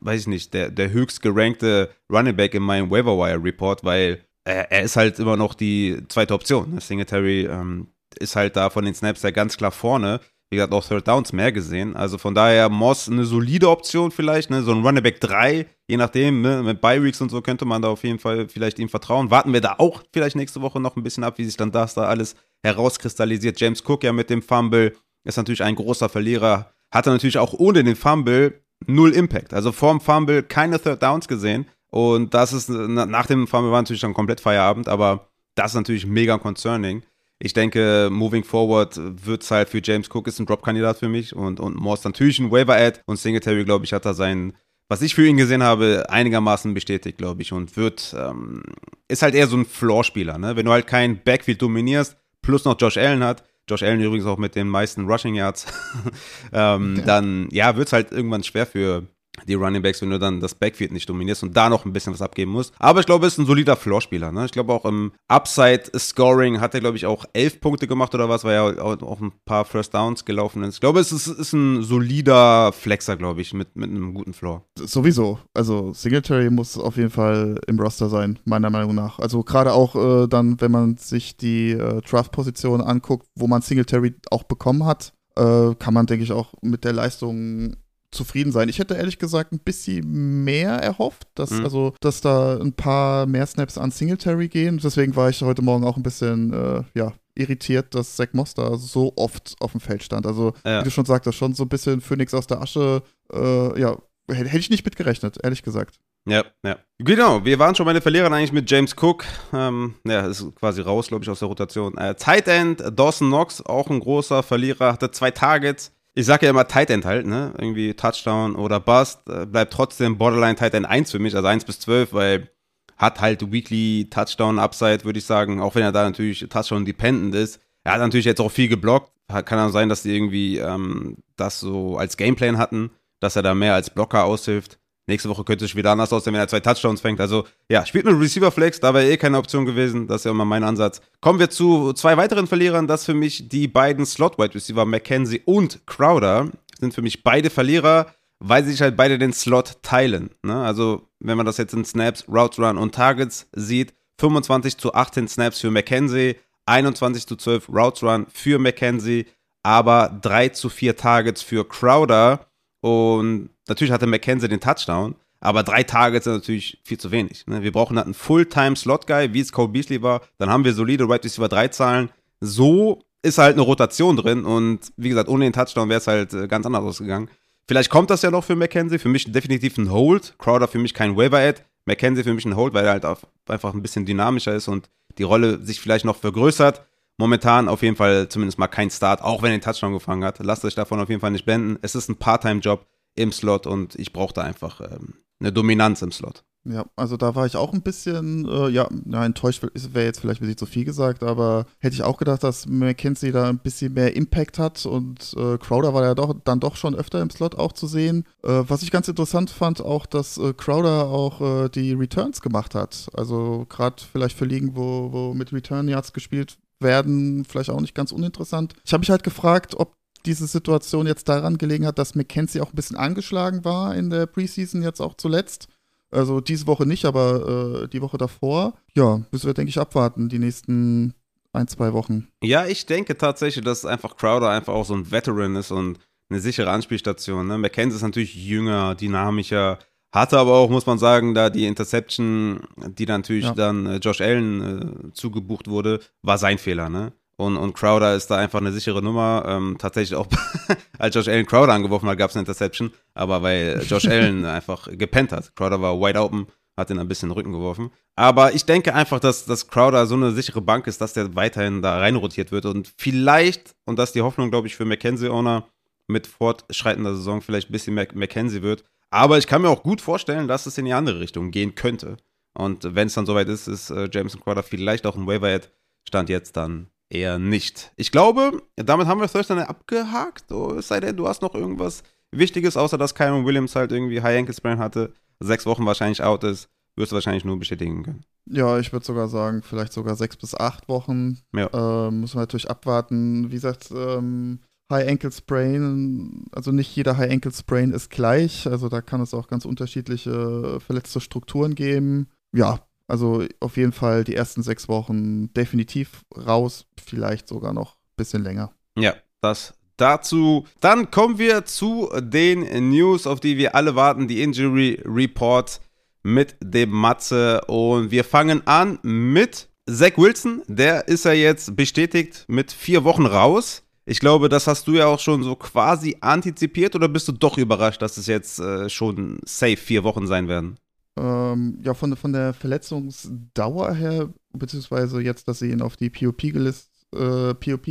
weiß ich nicht, der, der höchst gerankte Running Back in meinem Waiver Wire Report, weil er, er ist halt immer noch die zweite Option. Singletary ähm, ist halt da von den Snaps ja ganz klar vorne. Wie gesagt, auch Third Downs mehr gesehen. Also von daher Moss eine solide Option vielleicht, ne? so ein Running Back 3, je nachdem, ne? mit Bi-Weeks und so könnte man da auf jeden Fall vielleicht ihm vertrauen. Warten wir da auch vielleicht nächste Woche noch ein bisschen ab, wie sich dann das da alles herauskristallisiert. James Cook ja mit dem Fumble ist natürlich ein großer Verlierer. Hatte natürlich auch ohne den Fumble null Impact. Also vorm Fumble keine Third Downs gesehen. Und das ist, nach dem Fumble war natürlich dann komplett Feierabend, aber das ist natürlich mega concerning ich denke, moving forward wird es halt für James Cook ist ein Drop-Kandidat für mich und, und Morse natürlich ein Waiver-Ad und Singletary, glaube ich, hat da seinen, was ich für ihn gesehen habe, einigermaßen bestätigt, glaube ich, und wird, ähm, ist halt eher so ein Floor-Spieler, ne? Wenn du halt kein Backfield dominierst, plus noch Josh Allen hat, Josh Allen übrigens auch mit den meisten Rushing Yards, ähm, okay. dann, ja, wird es halt irgendwann schwer für die Running Backs, wenn du dann das Backfield nicht dominierst und da noch ein bisschen was abgeben musst. Aber ich glaube, er ist ein solider Floorspieler. Ne? Ich glaube auch im Upside-Scoring hat er, glaube ich, auch elf Punkte gemacht oder was, weil er auch ein paar First Downs gelaufen ist. Ich glaube, es ist, ist ein solider Flexer, glaube ich, mit, mit einem guten Floor. Sowieso. Also Singletary muss auf jeden Fall im Roster sein, meiner Meinung nach. Also gerade auch äh, dann, wenn man sich die äh, Draft-Position anguckt, wo man Singletary auch bekommen hat, äh, kann man, denke ich, auch mit der Leistung zufrieden sein. Ich hätte ehrlich gesagt ein bisschen mehr erhofft, dass mhm. also dass da ein paar mehr Snaps an Singletary gehen. Deswegen war ich heute Morgen auch ein bisschen äh, ja irritiert, dass Zach Moss da so oft auf dem Feld stand. Also ja. wie du schon sagtest, schon so ein bisschen Phoenix aus der Asche. Äh, ja, hätte ich nicht mitgerechnet, ehrlich gesagt. Ja, ja. Genau, wir waren schon bei den Verlierern eigentlich mit James Cook. Ähm, ja, ist quasi raus, glaube ich, aus der Rotation. Äh, Tight End, Dawson Knox, auch ein großer Verlierer, hatte zwei Targets. Ich sage ja immer Tight End halt, ne? Irgendwie Touchdown oder Bust. Äh, bleibt trotzdem Borderline Tight End 1 für mich, also 1 bis 12, weil hat halt Weekly Touchdown Upside, würde ich sagen, auch wenn er da natürlich Touchdown dependent ist. Er hat natürlich jetzt auch viel geblockt. Kann auch sein, dass die irgendwie ähm, das so als Gameplan hatten, dass er da mehr als Blocker aushilft. Nächste Woche könnte es wieder anders aussehen, wenn er zwei Touchdowns fängt. Also, ja, spielt mit Receiver Flex, da wäre eh keine Option gewesen. Das ist ja immer mein Ansatz. Kommen wir zu zwei weiteren Verlierern. Das für mich die beiden Slot-Wide Receiver, McKenzie und Crowder, sind für mich beide Verlierer, weil sie sich halt beide den Slot teilen. Ne? Also, wenn man das jetzt in Snaps, Routes Run und Targets sieht, 25 zu 18 Snaps für McKenzie, 21 zu 12 Routes Run für McKenzie, aber 3 zu 4 Targets für Crowder. Und natürlich hatte McKenzie den Touchdown, aber drei Targets sind natürlich viel zu wenig. Ne? Wir brauchen halt einen Fulltime-Slot-Guy, wie es Cole Beasley war. Dann haben wir solide Right Receiver 3 Zahlen. So ist halt eine Rotation drin und wie gesagt, ohne den Touchdown wäre es halt äh, ganz anders ausgegangen. Vielleicht kommt das ja noch für McKenzie. Für mich definitiv ein Hold. Crowder für mich kein Waiver-Ad. McKenzie für mich ein Hold, weil er halt einfach ein bisschen dynamischer ist und die Rolle sich vielleicht noch vergrößert. Momentan auf jeden Fall zumindest mal kein Start, auch wenn er den Touchdown gefangen hat. Lasst euch davon auf jeden Fall nicht blenden. Es ist ein Part-Time-Job im Slot und ich brauchte einfach ähm, eine Dominanz im Slot. Ja, also da war ich auch ein bisschen, äh, ja, ja, enttäuscht wäre jetzt vielleicht ein bisschen zu viel gesagt, aber hätte ich auch gedacht, dass McKenzie da ein bisschen mehr Impact hat und äh, Crowder war ja doch dann doch schon öfter im Slot auch zu sehen. Äh, was ich ganz interessant fand, auch, dass äh, Crowder auch äh, die Returns gemacht hat. Also gerade vielleicht für Ligen, wo, wo mit Return Yards gespielt werden, vielleicht auch nicht ganz uninteressant. Ich habe mich halt gefragt, ob diese Situation jetzt daran gelegen hat, dass McKenzie auch ein bisschen angeschlagen war in der Preseason, jetzt auch zuletzt. Also diese Woche nicht, aber äh, die Woche davor. Ja, müssen wir, denke ich, abwarten, die nächsten ein, zwei Wochen. Ja, ich denke tatsächlich, dass einfach Crowder einfach auch so ein Veteran ist und eine sichere Anspielstation. Ne? McKenzie ist natürlich jünger, dynamischer, hatte aber auch, muss man sagen, da die Interception, die dann natürlich ja. dann äh, Josh Allen äh, zugebucht wurde, war sein Fehler, ne? Und, und Crowder ist da einfach eine sichere Nummer. Ähm, tatsächlich auch, als Josh Allen Crowder angeworfen hat, gab es eine Interception. Aber weil Josh Allen einfach gepennt hat. Crowder war wide open, hat ihn ein bisschen in den Rücken geworfen. Aber ich denke einfach, dass, dass Crowder so eine sichere Bank ist, dass der weiterhin da reinrotiert wird. Und vielleicht, und das ist die Hoffnung, glaube ich, für McKenzie-Owner mit fortschreitender Saison vielleicht ein bisschen mehr McKenzie wird, aber ich kann mir auch gut vorstellen, dass es in die andere Richtung gehen könnte. Und wenn es dann soweit ist, ist äh, Jameson Crowder vielleicht auch ein Waiver-Ad. Stand jetzt dann eher nicht. Ich glaube, damit haben wir Thursday abgehakt. Oh, es sei denn, du hast noch irgendwas Wichtiges, außer dass Kyron Williams halt irgendwie High Ankle Sprain hatte, sechs Wochen wahrscheinlich out ist. Wirst du wahrscheinlich nur bestätigen können. Ja, ich würde sogar sagen, vielleicht sogar sechs bis acht Wochen. Ja. Äh, muss man natürlich abwarten. Wie gesagt, ähm, High Ankle Sprain, also nicht jeder High Ankle Sprain ist gleich. Also da kann es auch ganz unterschiedliche verletzte Strukturen geben. Ja, also auf jeden Fall die ersten sechs Wochen definitiv raus, vielleicht sogar noch ein bisschen länger. Ja, das dazu. Dann kommen wir zu den News, auf die wir alle warten, die Injury Report mit dem Matze. Und wir fangen an mit Zach Wilson. Der ist ja jetzt bestätigt mit vier Wochen raus. Ich glaube, das hast du ja auch schon so quasi antizipiert oder bist du doch überrascht, dass es jetzt äh, schon safe vier Wochen sein werden? Ähm, ja, von, von der Verletzungsdauer her, beziehungsweise jetzt, dass sie ihn auf die POP-Liste äh, POP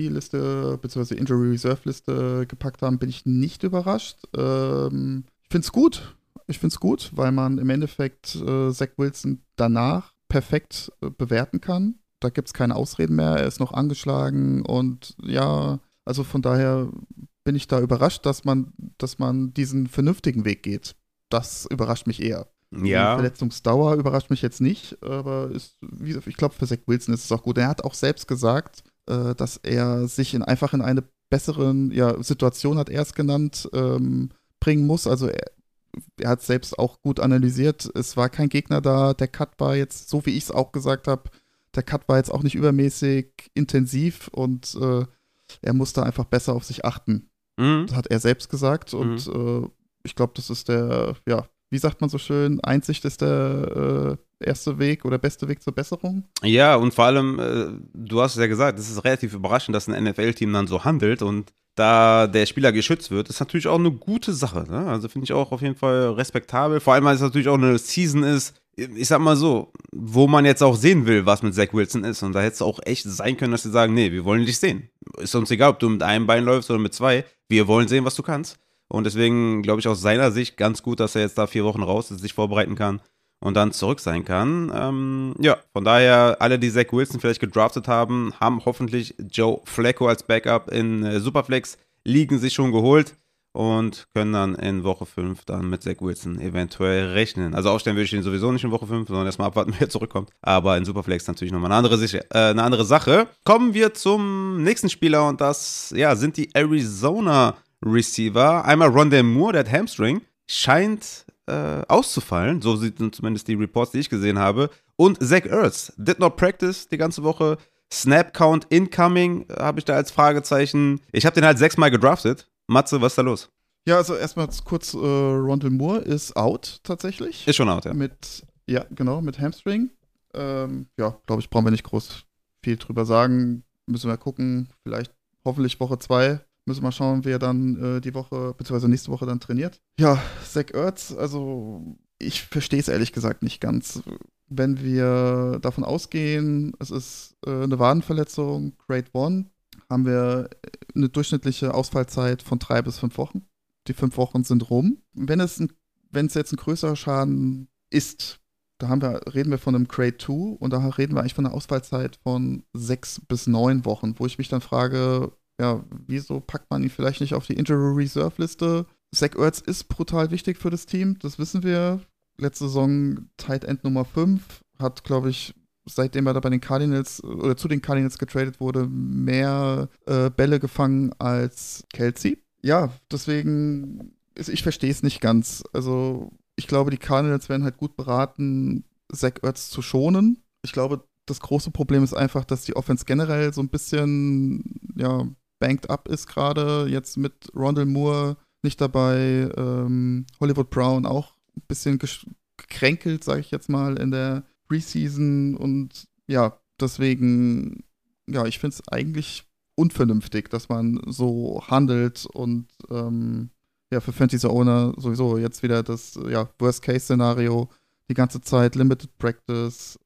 beziehungsweise Injury Reserve Liste gepackt haben, bin ich nicht überrascht. Ähm, ich finde es gut. Ich finde es gut, weil man im Endeffekt äh, Zach Wilson danach perfekt äh, bewerten kann. Da gibt es keine Ausreden mehr. Er ist noch angeschlagen und ja, also von daher bin ich da überrascht, dass man, dass man diesen vernünftigen Weg geht. das überrascht mich eher. Ja. Die Verletzungsdauer überrascht mich jetzt nicht, aber ist, ich glaube, für Zach Wilson ist es auch gut. Er hat auch selbst gesagt, äh, dass er sich in, einfach in eine bessere ja, Situation, hat er es genannt, ähm, bringen muss. Also er, er hat selbst auch gut analysiert. Es war kein Gegner da. Der Cut war jetzt, so wie ich es auch gesagt habe, der Cut war jetzt auch nicht übermäßig intensiv und äh, er musste einfach besser auf sich achten. Mhm. Das hat er selbst gesagt und mhm. äh, ich glaube, das ist der, ja, wie sagt man so schön, Einsicht ist der äh, erste Weg oder beste Weg zur Besserung. Ja, und vor allem, äh, du hast es ja gesagt, es ist relativ überraschend, dass ein NFL-Team dann so handelt und da der Spieler geschützt wird, ist natürlich auch eine gute Sache. Ne? Also finde ich auch auf jeden Fall respektabel. Vor allem, weil es natürlich auch eine Season ist, ich sag mal so, wo man jetzt auch sehen will, was mit Zach Wilson ist. Und da hätte es auch echt sein können, dass sie sagen, nee, wir wollen dich sehen. Ist uns egal, ob du mit einem Bein läufst oder mit zwei. Wir wollen sehen, was du kannst. Und deswegen glaube ich aus seiner Sicht ganz gut, dass er jetzt da vier Wochen raus ist, sich vorbereiten kann und dann zurück sein kann. Ähm, ja, von daher, alle, die Zach Wilson vielleicht gedraftet haben, haben hoffentlich Joe Flacco als Backup in äh, Superflex liegen sich schon geholt und können dann in Woche 5 dann mit Zach Wilson eventuell rechnen. Also aufstellen würde ich ihn sowieso nicht in Woche 5, sondern erstmal abwarten, wer zurückkommt. Aber in Superflex natürlich nochmal eine andere, äh, eine andere Sache. Kommen wir zum nächsten Spieler und das ja, sind die Arizona Receiver. Einmal Rondell Moore, der hat Hamstring, scheint äh, auszufallen. So sind zumindest die Reports, die ich gesehen habe. Und Zach Ertz did not practice die ganze Woche. Snap Count incoming habe ich da als Fragezeichen. Ich habe den halt sechsmal gedraftet. Matze, was ist da los? Ja, also erstmal kurz, äh, Rondell Moore ist out tatsächlich. Ist schon out, ja. Mit, ja, genau, mit Hamstring. Ähm, ja, glaube ich, brauchen wir nicht groß viel drüber sagen. Müssen wir gucken. Vielleicht, hoffentlich Woche zwei Müssen wir mal schauen, wer dann äh, die Woche, beziehungsweise nächste Woche dann trainiert. Ja, Zach Ertz, also ich verstehe es ehrlich gesagt nicht ganz. Wenn wir davon ausgehen, es ist äh, eine Wadenverletzung, Grade 1, haben wir eine durchschnittliche Ausfallzeit von drei bis fünf Wochen. Die fünf Wochen sind rum. Wenn es, ein, wenn es jetzt ein größerer Schaden ist, da wir, reden wir von einem Grade 2 und da reden wir eigentlich von einer Ausfallzeit von sechs bis neun Wochen, wo ich mich dann frage, ja, wieso packt man ihn vielleicht nicht auf die Injury Reserve Liste? Zach Ertz ist brutal wichtig für das Team, das wissen wir. Letzte Saison Tight End Nummer 5, hat, glaube ich, seitdem er da bei den Cardinals oder zu den Cardinals getradet wurde, mehr äh, Bälle gefangen als Kelsey. Ja, deswegen, ich verstehe es nicht ganz. Also, ich glaube, die Cardinals werden halt gut beraten, Zach Ertz zu schonen. Ich glaube, das große Problem ist einfach, dass die Offense generell so ein bisschen, ja, banked up ist gerade. Jetzt mit Rondell Moore nicht dabei, ähm, Hollywood Brown auch ein bisschen gekränkelt, sage ich jetzt mal, in der Preseason. Und ja, deswegen, ja, ich finde es eigentlich unvernünftig, dass man so handelt und ähm, ja, für Fantasy-Owner sowieso jetzt wieder das ja, Worst-Case-Szenario, die ganze Zeit Limited Practice,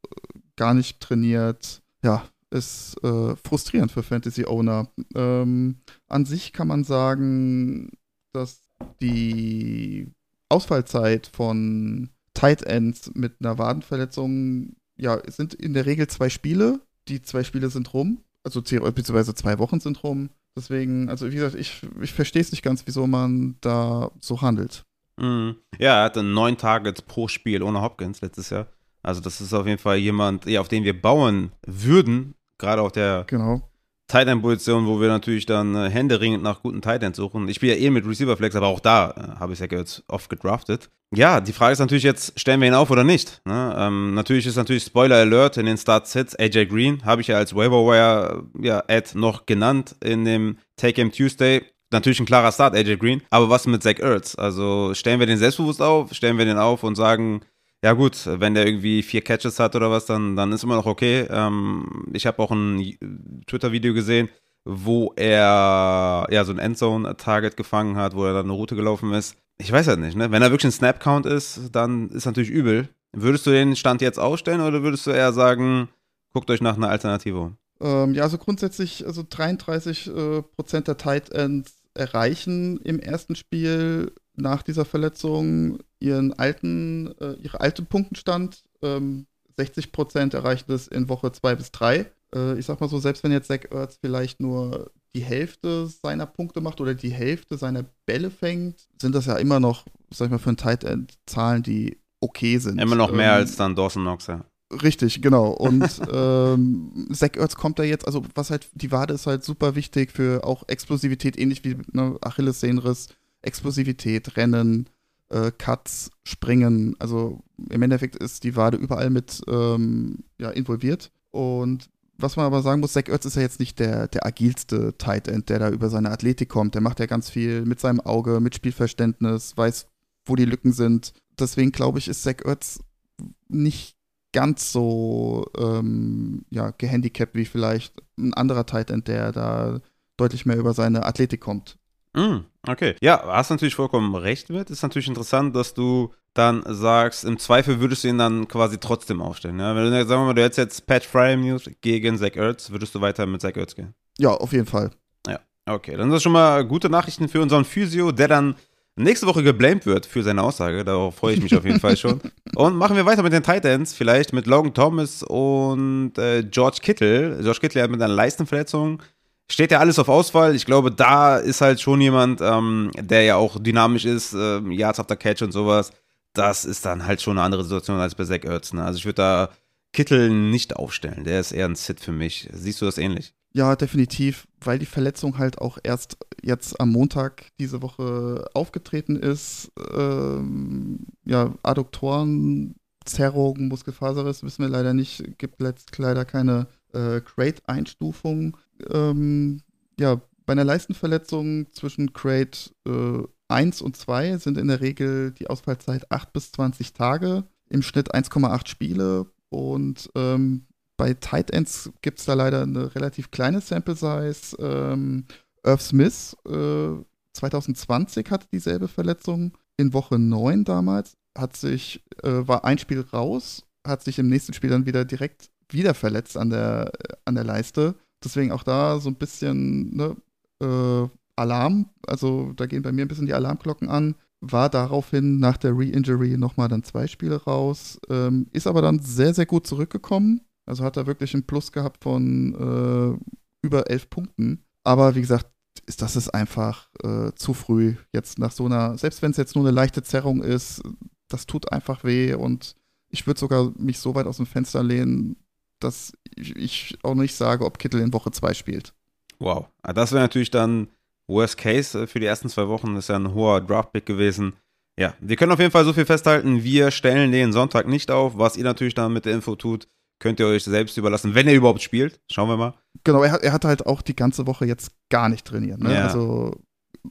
gar nicht trainiert. Ja, ist äh, frustrierend für Fantasy-Owner. Ähm, an sich kann man sagen, dass die Ausfallzeit von Tight Ends mit einer Wadenverletzung, ja, es sind in der Regel zwei Spiele. Die zwei Spiele sind rum, also beziehungsweise zwei Wochen sind rum. Deswegen, also wie gesagt, ich, ich verstehe es nicht ganz, wieso man da so handelt. Mhm. Ja, er hatte neun Targets pro Spiel ohne Hopkins letztes Jahr. Also das ist auf jeden Fall jemand, ja, auf den wir bauen würden, gerade auf der genau. Tight End Position, wo wir natürlich dann äh, händeringend nach guten Tight Ends suchen. Ich spiele ja eh mit Receiver Flex, aber auch da äh, habe ich ja jetzt oft gedraftet. Ja, die Frage ist natürlich jetzt, stellen wir ihn auf oder nicht? Ne? Ähm, natürlich ist natürlich Spoiler Alert in den Start Sits. AJ Green habe ich ja als Waiver Wire ja, Ad noch genannt in dem Take Him Tuesday. Natürlich ein klarer Start, AJ Green. Aber was mit Zach Ertz? Also stellen wir den selbstbewusst auf, stellen wir den auf und sagen, ja gut, wenn der irgendwie vier Catches hat oder was, dann, dann ist immer noch okay. Ähm, ich habe auch ein Twitter-Video gesehen, wo er ja so ein Endzone-Target gefangen hat, wo er dann eine Route gelaufen ist. Ich weiß halt nicht, ne? Wenn er wirklich ein Snap-Count ist, dann ist natürlich übel. Würdest du den Stand jetzt ausstellen oder würdest du eher sagen, guckt euch nach einer Alternative Ähm, ja, also grundsätzlich, also 33 äh, Prozent der Tight Ends erreichen im ersten Spiel nach dieser Verletzung ihren alten, äh, ihre alte Punktenstand. Ähm, 60 Prozent erreichen das in Woche 2 bis 3. Äh, ich sag mal so, selbst wenn jetzt Zach Ertz vielleicht nur die Hälfte seiner Punkte macht oder die Hälfte seiner Bälle fängt, sind das ja immer noch sag ich mal, für ein Tight End Zahlen, die okay sind. Immer noch mehr ähm, als dann Dawson Knox, ja. Richtig, genau. Und ähm, Zach Ertz kommt da jetzt, also was halt, die Wade ist halt super wichtig für auch Explosivität, ähnlich wie ne, Achillessehnenriss, Explosivität, Rennen, äh, Cuts, Springen. Also im Endeffekt ist die Wade überall mit ähm, ja, involviert. Und was man aber sagen muss, Zach Ertz ist ja jetzt nicht der, der agilste Tight End, der da über seine Athletik kommt. Der macht ja ganz viel mit seinem Auge, mit Spielverständnis, weiß, wo die Lücken sind. Deswegen glaube ich, ist Zach Ertz nicht ganz so ähm, ja, gehandicapt wie vielleicht ein anderer Tight End, der da deutlich mehr über seine Athletik kommt. Mm, okay. Ja, hast natürlich vollkommen recht mit. Ist natürlich interessant, dass du dann sagst, im Zweifel würdest du ihn dann quasi trotzdem aufstellen. Ja? Wenn du, sagen wir mal, du hättest jetzt Pat Fry News gegen Zach Ertz, würdest du weiter mit Zach Ertz gehen? Ja, auf jeden Fall. Ja, okay. Dann sind das schon mal gute Nachrichten für unseren Physio, der dann nächste Woche geblamed wird für seine Aussage. Darauf freue ich mich auf jeden Fall schon. Und machen wir weiter mit den Titans, vielleicht mit Logan Thomas und äh, George Kittle. George Kittle hat mit einer Leistenverletzung. Steht ja alles auf Auswahl. Ich glaube, da ist halt schon jemand, ähm, der ja auch dynamisch ist, äh, Yards after Catch und sowas. Das ist dann halt schon eine andere Situation als bei Zach Ertz. Ne? Also ich würde da Kittle nicht aufstellen. Der ist eher ein Sit für mich. Siehst du das ähnlich? Ja, definitiv, weil die Verletzung halt auch erst jetzt am Montag diese Woche aufgetreten ist. Ähm, ja, Adduktorenzerrung, Muskelfaserriss wissen wir leider nicht. Gibt leider keine äh, Crate-Einstufung. Ähm, ja, bei einer Leistenverletzung zwischen Crate äh, 1 und 2 sind in der Regel die Ausfallzeit 8 bis 20 Tage, im Schnitt 1,8 Spiele. Und ähm, bei Tight Ends gibt es da leider eine relativ kleine Sample Size. Ähm, Irv Smith äh, 2020 hatte dieselbe Verletzung. In Woche 9 damals hat sich, äh, war ein Spiel raus, hat sich im nächsten Spiel dann wieder direkt wieder verletzt an der, an der Leiste. Deswegen auch da so ein bisschen ne, äh, Alarm. Also da gehen bei mir ein bisschen die Alarmglocken an. War daraufhin nach der Re-Injury nochmal dann zwei Spiele raus. Ähm, ist aber dann sehr, sehr gut zurückgekommen. Also hat er wirklich einen Plus gehabt von äh, über elf Punkten. Aber wie gesagt, ist das ist einfach äh, zu früh jetzt nach so einer, selbst wenn es jetzt nur eine leichte Zerrung ist, das tut einfach weh und ich würde sogar mich so weit aus dem Fenster lehnen, dass ich, auch nicht sage, ob Kittel in Woche 2 spielt. Wow, ah, das wäre natürlich dann Worst Case äh, für die ersten zwei Wochen. Das ist ja ein hoher Draftpick gewesen. Ja, wir können auf jeden Fall so viel festhalten. Wir stellen den Sonntag nicht auf. Was ihr natürlich dann mit der Info tut, könnt ihr euch selbst überlassen, wenn er überhaupt spielt. Schauen wir mal. Genau, er hat, er hat halt auch die ganze Woche jetzt gar nicht trainiert. Ne? Ja. Also,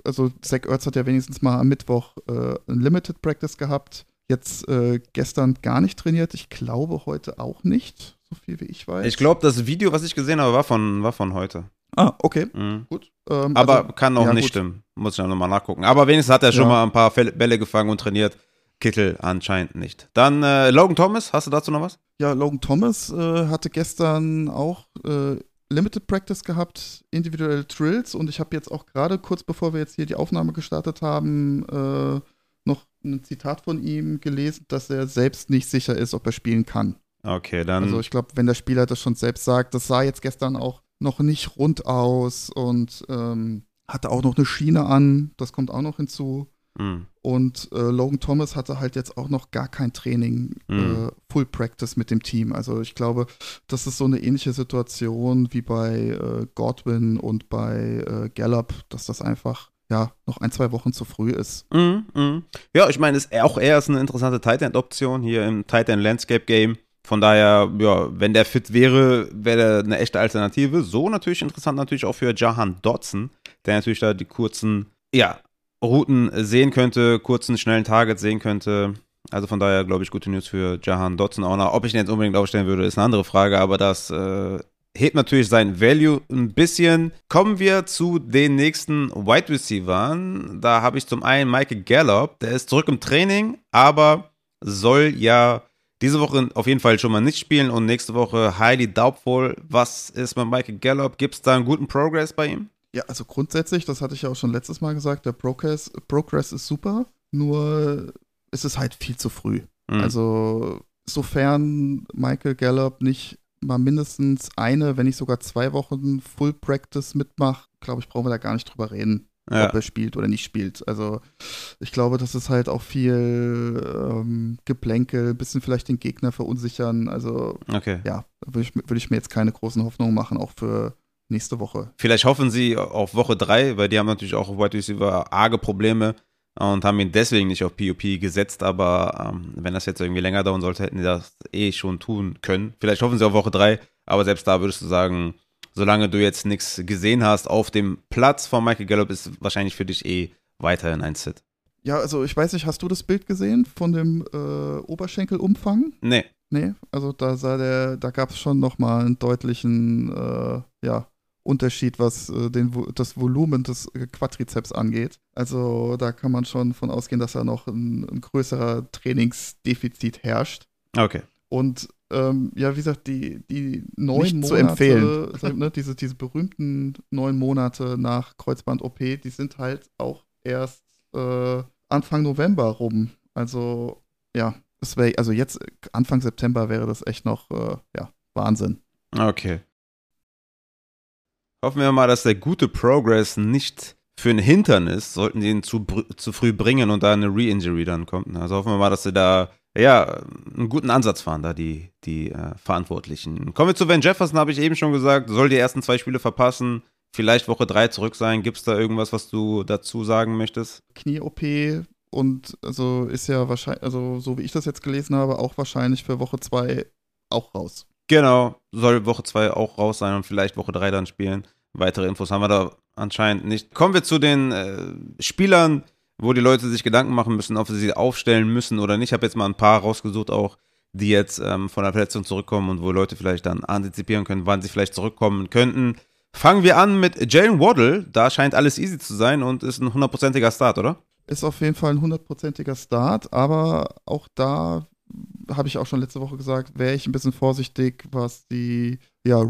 also Zach Ertz hat ja wenigstens mal am Mittwoch äh, ein Limited Practice gehabt. Jetzt äh, gestern gar nicht trainiert. Ich glaube heute auch nicht, so viel wie ich weiß. Ich glaube, das Video, was ich gesehen habe, war von, war von heute. Ah, okay. Mhm. Gut. Ähm, Aber also, kann auch ja, nicht gut. stimmen. Muss ich dann nochmal nachgucken. Aber wenigstens hat er schon ja. mal ein paar Bälle gefangen und trainiert. Kittel anscheinend nicht. Dann äh, Logan Thomas, hast du dazu noch was? Ja, Logan Thomas äh, hatte gestern auch äh, Limited Practice gehabt, individuelle Drills und ich habe jetzt auch gerade kurz bevor wir jetzt hier die Aufnahme gestartet haben, äh, noch ein Zitat von ihm gelesen, dass er selbst nicht sicher ist, ob er spielen kann. Okay, dann. Also ich glaube, wenn der Spieler das schon selbst sagt, das sah jetzt gestern auch noch nicht rund aus und ähm, hatte auch noch eine Schiene an, das kommt auch noch hinzu. Mhm. Und äh, Logan Thomas hatte halt jetzt auch noch gar kein Training, mhm. äh, Full Practice mit dem Team. Also ich glaube, das ist so eine ähnliche Situation wie bei äh, Godwin und bei äh, Gallup, dass das einfach ja noch ein, zwei Wochen zu früh ist. Mh. Ja, ich meine, auch er ist eine interessante Tight End Option hier im Tight End Landscape Game. Von daher, ja, wenn der fit wäre, wäre er eine echte Alternative. So natürlich interessant natürlich auch für Jahan Dodson, der natürlich da die kurzen, ja, Routen sehen könnte, kurzen, schnellen Targets sehen könnte. Also von daher, glaube ich, gute News für Jahan Dodson auch noch. Ob ich ihn jetzt unbedingt aufstellen würde, ist eine andere Frage, aber das äh, hebt natürlich sein Value ein bisschen. Kommen wir zu den nächsten Wide Receivers. Da habe ich zum einen Michael Gallup, der ist zurück im Training, aber soll ja diese Woche auf jeden Fall schon mal nicht spielen und nächste Woche highly doubtful. Was ist mit Michael Gallup? Gibt es da einen guten Progress bei ihm? Ja, also grundsätzlich, das hatte ich ja auch schon letztes Mal gesagt, der Progress, Progress ist super, nur ist es halt viel zu früh. Mhm. Also sofern Michael Gallup nicht mal mindestens eine, wenn nicht sogar zwei Wochen Full Practice mitmacht, glaube ich, brauchen wir da gar nicht drüber reden. Ja. ob er spielt oder nicht spielt. Also ich glaube, das ist halt auch viel ähm, Geplänkel, ein bisschen vielleicht den Gegner verunsichern. Also okay. ja, würde ich, würd ich mir jetzt keine großen Hoffnungen machen, auch für nächste Woche. Vielleicht hoffen sie auf Woche 3, weil die haben natürlich auch White Receiver arge Probleme und haben ihn deswegen nicht auf POP gesetzt, aber ähm, wenn das jetzt irgendwie länger dauern sollte, hätten die das eh schon tun können. Vielleicht hoffen sie auf Woche 3, aber selbst da würdest du sagen, solange du jetzt nichts gesehen hast auf dem Platz von Michael Gallup, ist wahrscheinlich für dich eh weiterhin ein Sit. Ja, also ich weiß nicht, hast du das Bild gesehen von dem äh, Oberschenkelumfang? Nee. Nee, also da sah der, da gab es schon nochmal einen deutlichen, äh, ja, Unterschied, was äh, den, das Volumen des Quadrizeps angeht. Also da kann man schon von ausgehen, dass da noch ein, ein größerer Trainingsdefizit herrscht. Okay. Und ähm, ja, wie gesagt, die, die neun Nicht Monate, zu empfehlen. ne, diese, diese berühmten neun Monate nach Kreuzband-OP, die sind halt auch erst äh, Anfang November rum. Also ja, es wäre, also jetzt Anfang September wäre das echt noch, äh, ja, Wahnsinn. Okay. Hoffen wir mal, dass der gute Progress nicht für ein Hindernis, sollten die ihn zu, zu früh bringen und da eine Re-Injury dann kommt. Also hoffen wir mal, dass sie da ja, einen guten Ansatz fahren, da die, die äh, Verantwortlichen. Kommen wir zu Van Jefferson, habe ich eben schon gesagt, soll die ersten zwei Spiele verpassen, vielleicht Woche drei zurück sein. Gibt es da irgendwas, was du dazu sagen möchtest? Knie-OP und also ist ja wahrscheinlich, also so wie ich das jetzt gelesen habe, auch wahrscheinlich für Woche zwei auch raus. Genau, soll Woche 2 auch raus sein und vielleicht Woche 3 dann spielen. Weitere Infos haben wir da anscheinend nicht. Kommen wir zu den äh, Spielern, wo die Leute sich Gedanken machen müssen, ob sie sie aufstellen müssen oder nicht. Ich habe jetzt mal ein paar rausgesucht, auch die jetzt ähm, von der Verletzung zurückkommen und wo Leute vielleicht dann antizipieren können, wann sie vielleicht zurückkommen könnten. Fangen wir an mit Jalen Waddle. Da scheint alles easy zu sein und ist ein hundertprozentiger Start, oder? Ist auf jeden Fall ein hundertprozentiger Start, aber auch da habe ich auch schon letzte Woche gesagt, wäre ich ein bisschen vorsichtig, was die ja,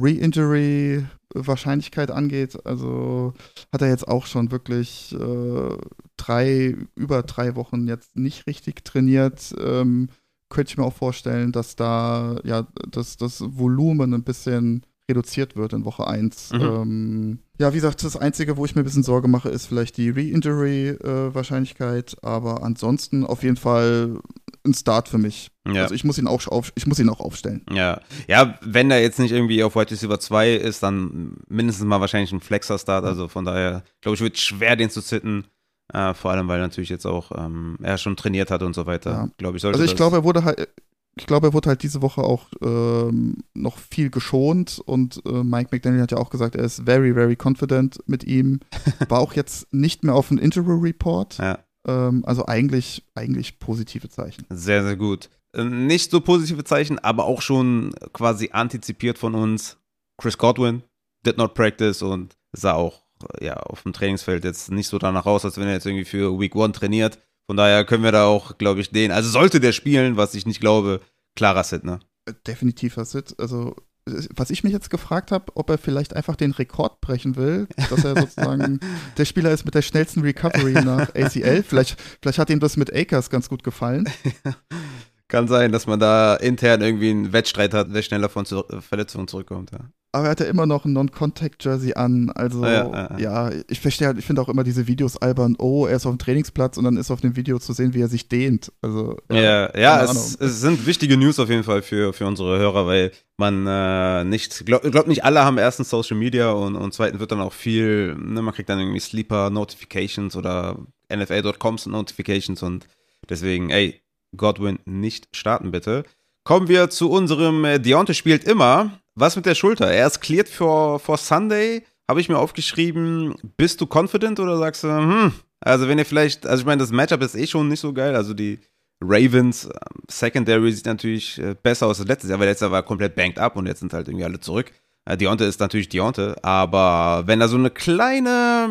Re-Injury-Wahrscheinlichkeit angeht. Also hat er jetzt auch schon wirklich äh, drei, über drei Wochen jetzt nicht richtig trainiert. Ähm, könnte ich mir auch vorstellen, dass da ja dass das Volumen ein bisschen reduziert wird in Woche 1. Mhm. Ähm, ja, wie gesagt, das Einzige, wo ich mir ein bisschen Sorge mache, ist vielleicht die Re-Injury-Wahrscheinlichkeit, äh, aber ansonsten auf jeden Fall ein Start für mich. Ja. Also ich muss ihn auch auf, ich muss ihn auch aufstellen. Ja. Ja, wenn er jetzt nicht irgendwie auf White Receiver 2 ist, dann mindestens mal wahrscheinlich ein Flexer-Start. Also von daher, glaube ich, wird schwer, den zu zitten. Äh, vor allem, weil natürlich jetzt auch ähm, er schon trainiert hat und so weiter. Ja. Glaube ich, Also ich glaube, er wurde halt, ich glaube, er wurde halt diese Woche auch ähm, noch viel geschont und äh, Mike McDaniel hat ja auch gesagt, er ist very, very confident mit ihm. War auch jetzt nicht mehr auf dem Interview Report. Ja. Ähm, also eigentlich, eigentlich positive Zeichen. Sehr, sehr gut. Ähm, nicht so positive Zeichen, aber auch schon quasi antizipiert von uns. Chris Godwin did not practice und sah auch ja, auf dem Trainingsfeld jetzt nicht so danach aus, als wenn er jetzt irgendwie für Week One trainiert. Von daher können wir da auch, glaube ich, den, also sollte der spielen, was ich nicht glaube, klarer Sit, ne? Definitiv Sit. Also was ich mich jetzt gefragt habe, ob er vielleicht einfach den Rekord brechen will, dass er sozusagen der Spieler ist mit der schnellsten Recovery nach ACL. Vielleicht, vielleicht hat ihm das mit Akers ganz gut gefallen. Kann sein, dass man da intern irgendwie einen Wettstreit hat, wer schneller von zu Verletzungen zurückkommt. Ja. Aber er hat ja immer noch ein Non-Contact-Jersey an. Also, ja, ja, ja. ich verstehe halt, ich finde auch immer diese Videos albern. Oh, er ist auf dem Trainingsplatz und dann ist auf dem Video zu sehen, wie er sich dehnt. Also, ja, ja, es, es, sind wichtige News auf jeden Fall für, für unsere Hörer, weil man äh, nicht, glaubt, glaub nicht alle haben erstens Social Media und, und zweitens wird dann auch viel, ne, man kriegt dann irgendwie Sleeper-Notifications oder NFL.coms Notifications und deswegen, ey, Godwin nicht starten, bitte. Kommen wir zu unserem äh, Deontay spielt immer. Was mit der Schulter? Er ist cleared for, for Sunday. Habe ich mir aufgeschrieben. Bist du confident oder sagst du, hm, also wenn ihr vielleicht, also ich meine, das Matchup ist eh schon nicht so geil. Also die Ravens ähm, Secondary sieht natürlich äh, besser aus als letztes Jahr, weil letztes Jahr war komplett banked up und jetzt sind halt irgendwie alle zurück. Äh, ist natürlich Deontay, aber wenn da so eine kleine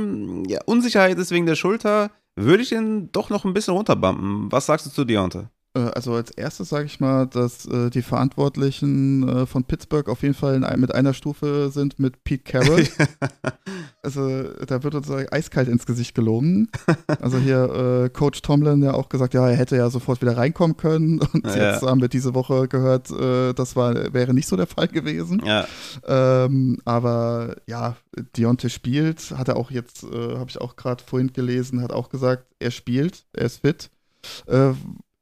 ja, Unsicherheit ist wegen der Schulter, würde ich ihn doch noch ein bisschen runterbumpen. Was sagst du zu Deontay? Äh, also als erstes sage ich mal, dass äh, die Verantwortlichen äh, von Pittsburgh auf jeden Fall in, mit einer Stufe sind mit Pete Carroll. also da wird uns eiskalt ins Gesicht gelogen. Also hier äh, Coach Tomlin ja auch gesagt, ja, er hätte ja sofort wieder reinkommen können. Und ja. jetzt haben wir diese Woche gehört, äh, das war, wäre nicht so der Fall gewesen. Ja. Ähm, aber ja, Deontay spielt, hat er auch jetzt, äh, habe ich auch gerade vorhin gelesen, hat auch gesagt, er spielt, er ist fit.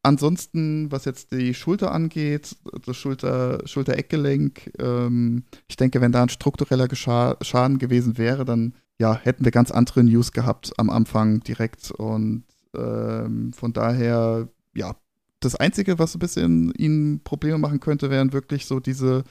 Ansonsten, was jetzt die Schulter angeht, das Schulter, Schulter-Eckgelenk, ähm, ich denke, wenn da ein struktureller Gescha Schaden gewesen wäre, dann ja, hätten wir ganz andere News gehabt am Anfang direkt. Und ähm, von daher, ja, das Einzige, was ein bisschen ihnen Probleme machen könnte, wären wirklich so diese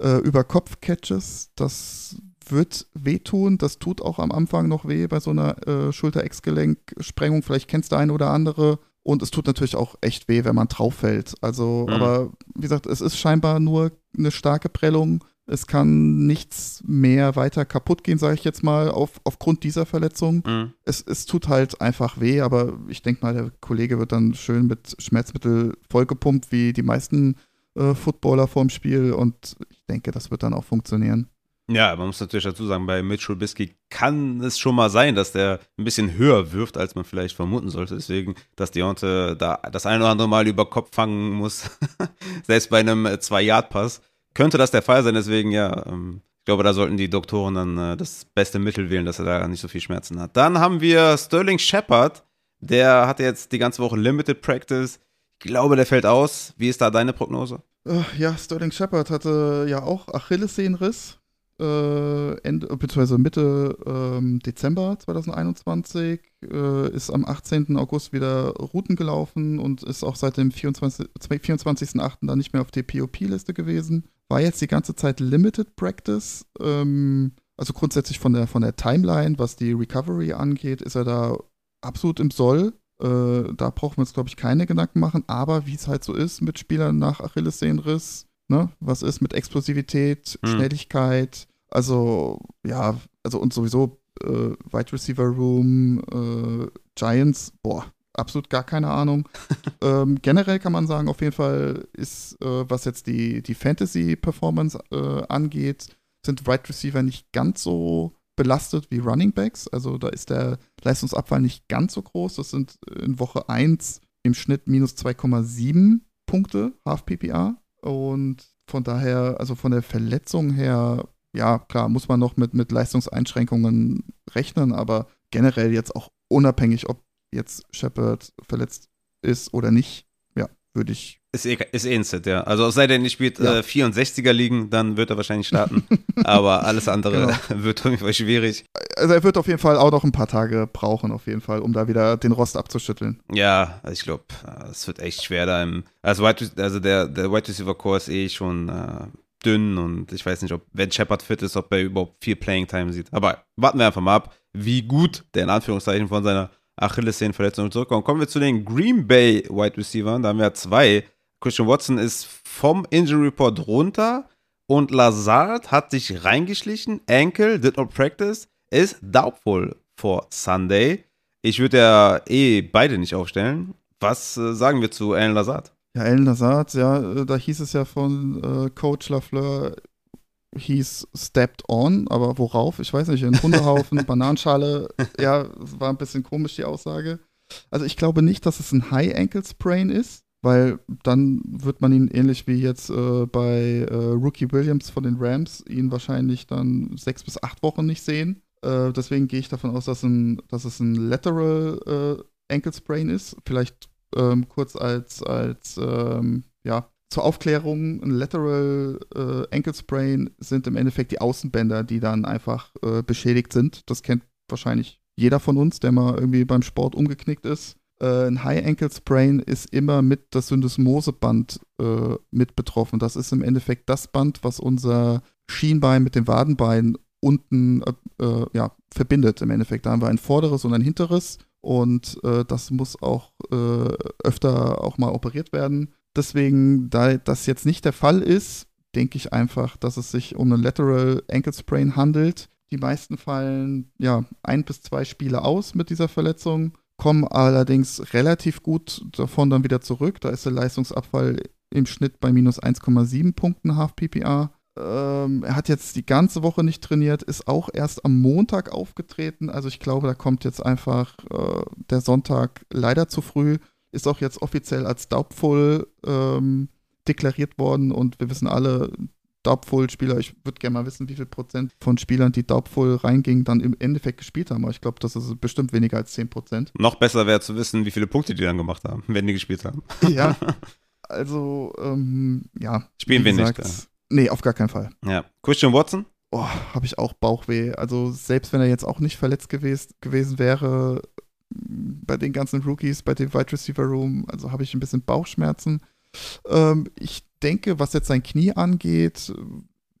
äh, Über-Kopf-Catches. Das wird wehtun. Das tut auch am Anfang noch weh bei so einer äh, Schulter-Ex-Gelenk-Sprengung. Vielleicht kennst du eine oder andere. Und es tut natürlich auch echt weh, wenn man drauf fällt. Also, mhm. aber wie gesagt, es ist scheinbar nur eine starke Prellung. Es kann nichts mehr weiter kaputt gehen, sage ich jetzt mal, auf, aufgrund dieser Verletzung. Mhm. Es, es tut halt einfach weh, aber ich denke mal, der Kollege wird dann schön mit Schmerzmittel vollgepumpt, wie die meisten äh, Footballer vorm Spiel. Und ich denke, das wird dann auch funktionieren. Ja, man muss natürlich dazu sagen, bei Mitch Trubisky kann es schon mal sein, dass der ein bisschen höher wirft, als man vielleicht vermuten sollte. Deswegen, dass Deontay da das ein oder andere Mal über Kopf fangen muss, selbst bei einem äh, Zwei-Yard-Pass, könnte das der Fall sein. Deswegen, ja, ähm, ich glaube, da sollten die Doktoren dann äh, das beste Mittel wählen, dass er da nicht so viel Schmerzen hat. Dann haben wir Sterling Shepard, der hatte jetzt die ganze Woche Limited Practice. Ich glaube, der fällt aus. Wie ist da deine Prognose? Äh, ja, Sterling Shepard hatte ja auch Achillessehnenriss äh, Ende, beziehungsweise Mitte ähm, Dezember 2021, äh, ist am 18. August wieder Routen gelaufen und ist auch seit dem 24.08. 24 dann nicht mehr auf der POP-Liste gewesen. War jetzt die ganze Zeit Limited Practice. Ähm, also grundsätzlich von der, von der Timeline, was die Recovery angeht, ist er da absolut im Soll. Äh, da brauchen wir uns, glaube ich, keine Gedanken machen. Aber wie es halt so ist mit Spielern nach Achillessehnenriss, Ne? Was ist mit Explosivität, mhm. Schnelligkeit? Also, ja, also und sowieso äh, Wide Receiver Room, äh, Giants, boah, absolut gar keine Ahnung. ähm, generell kann man sagen, auf jeden Fall ist, äh, was jetzt die, die Fantasy-Performance äh, angeht, sind Wide Receiver nicht ganz so belastet wie Running Backs. Also da ist der Leistungsabfall nicht ganz so groß. Das sind in Woche 1 im Schnitt minus 2,7 Punkte, Half PPA. Und von daher, also von der Verletzung her, ja, klar, muss man noch mit, mit Leistungseinschränkungen rechnen, aber generell jetzt auch unabhängig, ob jetzt Shepard verletzt ist oder nicht, würde ich ist eh, ist eh instant, ja. Also es sei denn, ich spielt ja. äh, 64er liegen, dann wird er wahrscheinlich starten. Aber alles andere genau. wird auf jeden Fall schwierig. Also er wird auf jeden Fall auch noch ein paar Tage brauchen, auf jeden Fall, um da wieder den Rost abzuschütteln. Ja, also ich glaube, es wird echt schwer da im. Also, also der, der Wide Receiver Core ist eh schon äh, dünn und ich weiß nicht, ob, wenn Shepard fit ist, ob er überhaupt viel Playing Time sieht. Aber warten wir einfach mal ab, wie gut der in Anführungszeichen von seiner Achillessehnenverletzung zurückkommt. Kommen wir zu den Green Bay Wide Receivers. Da haben wir zwei Christian Watson ist vom Injury Report runter und Lazard hat sich reingeschlichen. Ankle, did not practice, ist doubtful for Sunday. Ich würde ja eh beide nicht aufstellen. Was äh, sagen wir zu Alan Lazard? Ja, Alan Lazard, ja, äh, da hieß es ja von äh, Coach Lafleur, hieß stepped on, aber worauf? Ich weiß nicht, ein Hundehaufen, Bananenschale, ja, war ein bisschen komisch die Aussage. Also ich glaube nicht, dass es ein High Ankle Sprain ist weil dann wird man ihn ähnlich wie jetzt äh, bei äh, Rookie Williams von den Rams ihn wahrscheinlich dann sechs bis acht Wochen nicht sehen. Äh, deswegen gehe ich davon aus, dass, ein, dass es ein Lateral äh, Ankle Sprain ist. Vielleicht ähm, kurz als, als ähm, ja, zur Aufklärung, ein Lateral äh, Ankle Sprain sind im Endeffekt die Außenbänder, die dann einfach äh, beschädigt sind. Das kennt wahrscheinlich jeder von uns, der mal irgendwie beim Sport umgeknickt ist äh, ein High Ankle Sprain ist immer mit das Syndesmoseband äh, mit betroffen. Das ist im Endeffekt das Band, was unser Schienbein mit dem Wadenbein unten äh, äh, ja, verbindet im Endeffekt. Da haben wir ein vorderes und ein hinteres und äh, das muss auch äh, öfter auch mal operiert werden. Deswegen, da das jetzt nicht der Fall ist, denke ich einfach, dass es sich um einen Lateral Ankle Sprain handelt. Die meisten fallen ja ein bis zwei Spiele aus mit dieser Verletzung kommen allerdings relativ gut davon dann wieder zurück. Da ist der Leistungsabfall im Schnitt bei minus 1,7 Punkten Half PPA. Ähm, er hat jetzt die ganze Woche nicht trainiert, ist auch erst am Montag aufgetreten. Also ich glaube, da kommt jetzt einfach äh, der Sonntag leider zu früh. Ist auch jetzt offiziell als doubtful ähm, deklariert worden und wir wissen alle, Doubtful-Spieler, ich würde gerne mal wissen, wie viel Prozent von Spielern, die Doubtful reingingen, dann im Endeffekt gespielt haben. Aber ich glaube, das ist bestimmt weniger als 10 Prozent. Noch besser wäre zu wissen, wie viele Punkte die dann gemacht haben, wenn die gespielt haben. Ja, also, ähm, ja. Spielen wir nicht. Ja. Nee, auf gar keinen Fall. Ja. Christian Watson? Oh, habe ich auch Bauchweh. Also, selbst wenn er jetzt auch nicht verletzt gewesen, gewesen wäre, bei den ganzen Rookies, bei dem Wide Receiver Room, also habe ich ein bisschen Bauchschmerzen. Ähm, ich denke, was jetzt sein Knie angeht,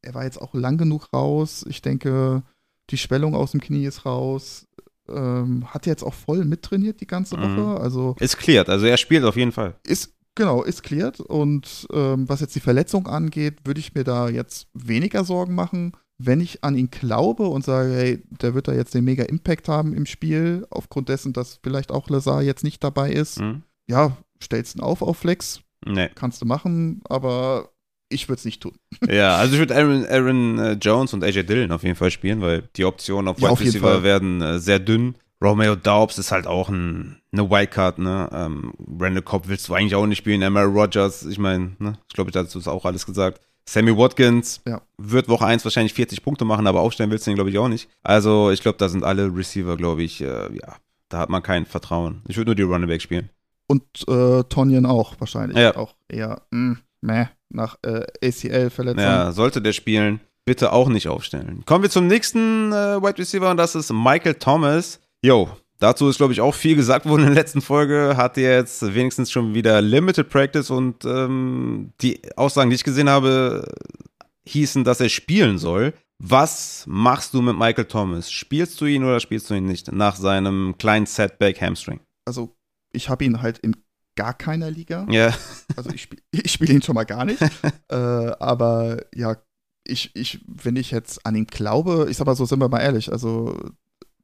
er war jetzt auch lang genug raus. Ich denke, die Schwellung aus dem Knie ist raus. Ähm, hat er jetzt auch voll mittrainiert die ganze Woche. Mhm. Also ist klärt, also er spielt auf jeden Fall. Ist genau, ist klärt. Und ähm, was jetzt die Verletzung angeht, würde ich mir da jetzt weniger Sorgen machen. Wenn ich an ihn glaube und sage, hey, der wird da jetzt den mega Impact haben im Spiel, aufgrund dessen, dass vielleicht auch Lazar jetzt nicht dabei ist, mhm. ja, stellst ihn auf auf Flex, Nee. Kannst du machen, aber ich würde es nicht tun. Ja, also ich würde Aaron, Aaron äh, Jones und AJ Dillon auf jeden Fall spielen, weil die Optionen auf Wide ja, Receiver werden äh, sehr dünn. Romeo Daubs ist halt auch ein, eine Wildcard, ne? Ähm, Randall Cobb willst du eigentlich auch nicht spielen. Emma Rogers, ich meine, ne? ich glaube, dazu ist auch alles gesagt. Sammy Watkins ja. wird Woche 1 wahrscheinlich 40 Punkte machen, aber aufstellen willst du ihn, glaube ich, auch nicht. Also ich glaube, da sind alle Receiver, glaube ich, äh, ja, da hat man kein Vertrauen. Ich würde nur die Running Back spielen. Und äh, Tonjen auch wahrscheinlich. Ja. Auch eher, mh, hm, meh, nach äh, ACL-Verletzung. Ja, sollte der spielen, bitte auch nicht aufstellen. Kommen wir zum nächsten äh, Wide Receiver und das ist Michael Thomas. Yo, dazu ist, glaube ich, auch viel gesagt worden in der letzten Folge. Hat jetzt wenigstens schon wieder Limited Practice und ähm, die Aussagen, die ich gesehen habe, hießen, dass er spielen soll. Was machst du mit Michael Thomas? Spielst du ihn oder spielst du ihn nicht nach seinem kleinen Setback Hamstring? Also ich habe ihn halt in gar keiner Liga. Ja. Also ich, spiel, ich spiele ihn schon mal gar nicht. äh, aber ja, ich, ich, wenn ich jetzt an ihn glaube, ich sag mal so, sind wir mal ehrlich, also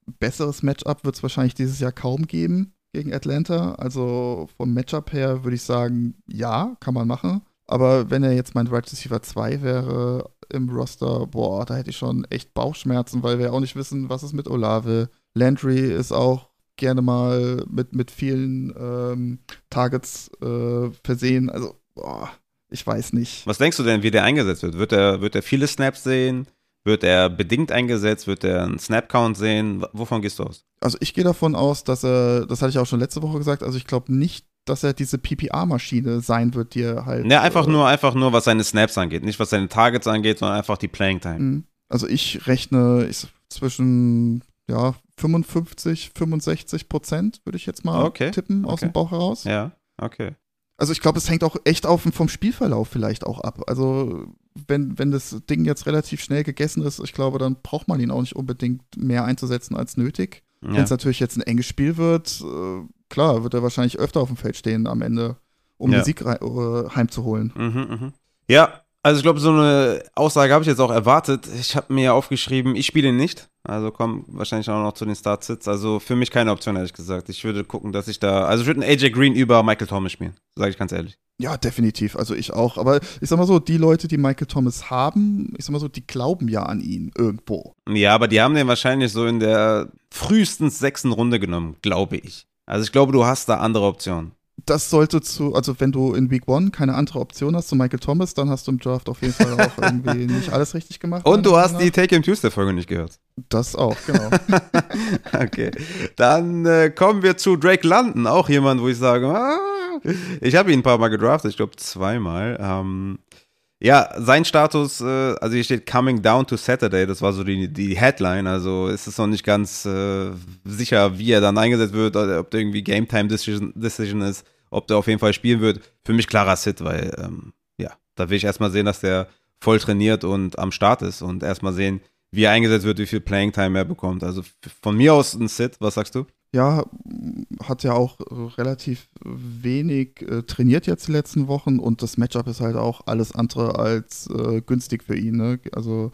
besseres Matchup wird es wahrscheinlich dieses Jahr kaum geben gegen Atlanta. Also vom Matchup her würde ich sagen, ja, kann man machen. Aber wenn er jetzt mein Right Receiver 2 wäre im Roster, boah, da hätte ich schon echt Bauchschmerzen, weil wir auch nicht wissen, was ist mit Olave. Landry ist auch gerne mal mit, mit vielen ähm, Targets äh, versehen. Also, boah, ich weiß nicht. Was denkst du denn, wie der eingesetzt wird? Wird er, wird er viele Snaps sehen? Wird er bedingt eingesetzt? Wird er einen Snap-Count sehen? Wovon gehst du aus? Also ich gehe davon aus, dass er, das hatte ich auch schon letzte Woche gesagt, also ich glaube nicht, dass er diese PPR-Maschine sein wird, die er halt. Ne, einfach äh, nur, einfach nur, was seine Snaps angeht. Nicht was seine Targets angeht, sondern einfach die Playing Time. Mhm. Also ich rechne ich, zwischen ja, 55, 65 Prozent, würde ich jetzt mal okay. tippen, aus okay. dem Bauch heraus. Ja, okay. Also ich glaube, es hängt auch echt auf, vom Spielverlauf vielleicht auch ab. Also wenn, wenn das Ding jetzt relativ schnell gegessen ist, ich glaube, dann braucht man ihn auch nicht unbedingt mehr einzusetzen als nötig. Ja. Wenn es natürlich jetzt ein enges Spiel wird, äh, klar, wird er wahrscheinlich öfter auf dem Feld stehen am Ende, um ja. den Sieg äh, heimzuholen. Mhm, mh. Ja, also ich glaube, so eine Aussage habe ich jetzt auch erwartet. Ich habe mir aufgeschrieben, ich spiele nicht. Also komm wahrscheinlich auch noch zu den Startsits. Also für mich keine Option, ehrlich gesagt. Ich würde gucken, dass ich da. Also ich würde einen AJ Green über Michael Thomas spielen, sage ich ganz ehrlich. Ja, definitiv. Also ich auch. Aber ich sag mal so, die Leute, die Michael Thomas haben, ich sag mal so, die glauben ja an ihn irgendwo. Ja, aber die haben den wahrscheinlich so in der frühestens sechsten Runde genommen, glaube ich. Also ich glaube, du hast da andere Optionen das sollte zu, also wenn du in Week One keine andere Option hast zu Michael Thomas, dann hast du im Draft auf jeden Fall auch irgendwie nicht alles richtig gemacht. Und du hast die Take Him Tuesday Folge nicht gehört. Das auch, genau. okay. Dann äh, kommen wir zu Drake London, auch jemand, wo ich sage, ah, ich habe ihn ein paar Mal gedraftet, ich glaube zweimal. Ähm, ja, sein Status, äh, also hier steht Coming Down to Saturday, das war so die, die Headline, also ist es noch nicht ganz äh, sicher, wie er dann eingesetzt wird, ob der irgendwie Game Time Decision, Decision ist, ob der auf jeden Fall spielen wird. Für mich klarer Sit, weil, ähm, ja, da will ich erstmal sehen, dass der voll trainiert und am Start ist und erstmal sehen, wie er eingesetzt wird, wie viel Playing Time er bekommt. Also von mir aus ein Sit, was sagst du? Ja, hat ja auch relativ wenig äh, trainiert jetzt die letzten Wochen und das Matchup ist halt auch alles andere als äh, günstig für ihn. Ne? Also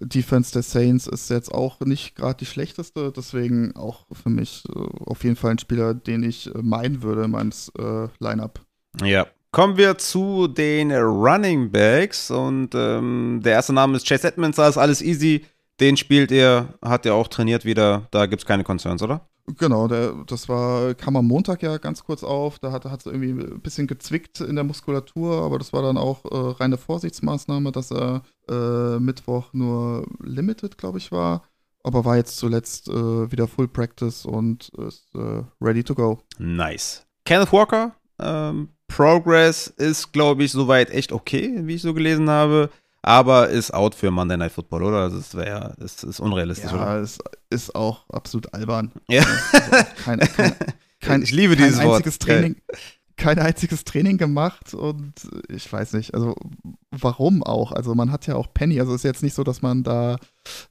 Defense der Saints ist jetzt auch nicht gerade die schlechteste, deswegen auch für mich äh, auf jeden Fall ein Spieler, den ich äh, meinen würde in meinem äh, Lineup. Ja, Kommen wir zu den Running Backs und ähm, der erste Name ist Chase Edmonds, da ist alles easy. Den spielt er, hat er auch trainiert wieder, da gibt es keine Concerns, oder? Genau, der, das war, kam am Montag ja ganz kurz auf. Da hat es irgendwie ein bisschen gezwickt in der Muskulatur, aber das war dann auch äh, reine Vorsichtsmaßnahme, dass er äh, Mittwoch nur Limited, glaube ich, war. Aber war jetzt zuletzt äh, wieder Full Practice und ist äh, ready to go. Nice. Kenneth Walker, ähm, Progress ist, glaube ich, soweit echt okay, wie ich so gelesen habe aber ist out für Monday Night Football, oder? Also das wäre, das ist unrealistisch, ja, oder? Ja, es ist auch absolut albern. Ja. Also kein, kein, kein, ich liebe dieses kein einziges Wort. Training, kein einziges Training gemacht und ich weiß nicht, also warum auch? Also man hat ja auch Penny, also ist jetzt nicht so, dass man da,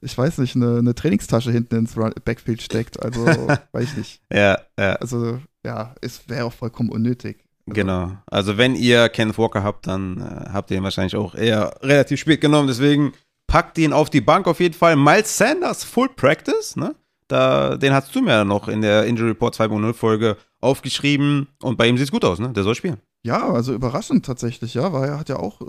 ich weiß nicht, eine, eine Trainingstasche hinten ins Backfield steckt, also weiß ich nicht. Ja, ja. Also ja, es wäre auch vollkommen unnötig. Genau. Also wenn ihr Kenneth Walker habt, dann äh, habt ihr ihn wahrscheinlich auch eher relativ spät genommen. Deswegen packt ihn auf die Bank auf jeden Fall. Miles Sanders Full Practice, ne? Da, den hast du mir ja noch in der Injury Report 2.0 Folge aufgeschrieben und bei ihm sieht es gut aus, ne? Der soll spielen. Ja, also überraschend tatsächlich, ja, weil er hat ja auch äh,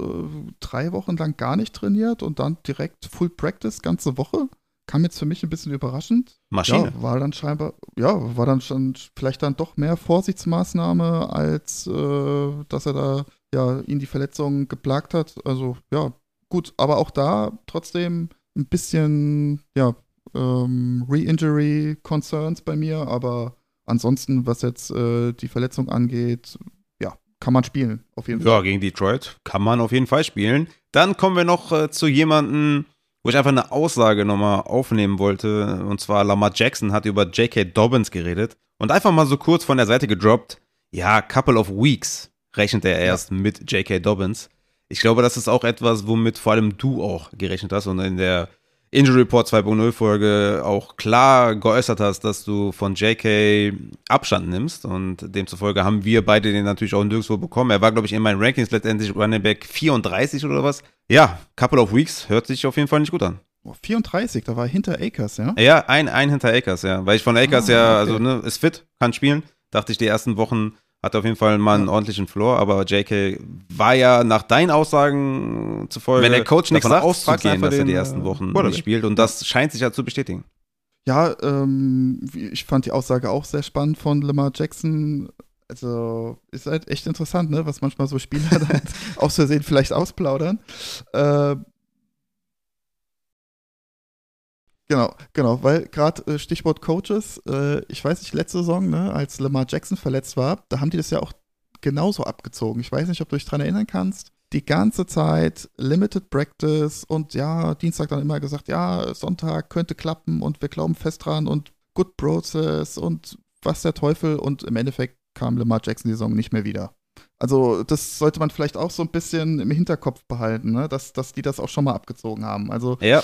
drei Wochen lang gar nicht trainiert und dann direkt Full Practice ganze Woche kam jetzt für mich ein bisschen überraschend. Maschine. Ja, war dann scheinbar, ja, war dann schon vielleicht dann doch mehr Vorsichtsmaßnahme, als äh, dass er da ja ihn die Verletzung geplagt hat. Also ja, gut, aber auch da trotzdem ein bisschen, ja, ähm, Re-Injury Concerns bei mir, aber ansonsten, was jetzt äh, die Verletzung angeht, ja, kann man spielen, auf jeden Fall. Ja, gegen Detroit kann man auf jeden Fall spielen. Dann kommen wir noch äh, zu jemandem, wo ich einfach eine Aussage nochmal aufnehmen wollte. Und zwar Lamar Jackson hat über J.K. Dobbins geredet und einfach mal so kurz von der Seite gedroppt. Ja, couple of weeks rechnet er erst ja. mit J.K. Dobbins. Ich glaube, das ist auch etwas, womit vor allem du auch gerechnet hast und in der Injury Report 2.0 Folge auch klar geäußert hast, dass du von JK Abstand nimmst und demzufolge haben wir beide den natürlich auch nirgendwo bekommen. Er war, glaube ich, in meinen Rankings letztendlich Running Back 34 oder was. Ja, Couple of Weeks hört sich auf jeden Fall nicht gut an. Oh, 34, da war hinter Akers, ja? Ja, ein, ein hinter Akers, ja. Weil ich von Akers ah, ja, okay. also, ne, ist fit, kann spielen. Dachte ich die ersten Wochen, hat auf jeden Fall mal einen ordentlichen Floor, aber JK war ja nach deinen Aussagen zufolge, wenn der Coach nichts sagt, auszugehen, dass er die ersten Wochen nicht spielt und das scheint sich ja zu bestätigen. Ja, ähm, ich fand die Aussage auch sehr spannend von Lamar Jackson. Also ist halt echt interessant, ne, was manchmal so Spieler dann aus Versehen vielleicht ausplaudern. Äh, Genau, genau, weil gerade äh, Stichwort Coaches, äh, ich weiß nicht, letzte Saison, ne, als Lamar Jackson verletzt war, da haben die das ja auch genauso abgezogen. Ich weiß nicht, ob du dich daran erinnern kannst. Die ganze Zeit Limited Practice und ja, Dienstag dann immer gesagt, ja, Sonntag könnte klappen und wir glauben fest dran und Good Process und was der Teufel und im Endeffekt kam Lamar Jackson die Saison nicht mehr wieder. Also, das sollte man vielleicht auch so ein bisschen im Hinterkopf behalten, ne? dass, dass die das auch schon mal abgezogen haben. Also, ja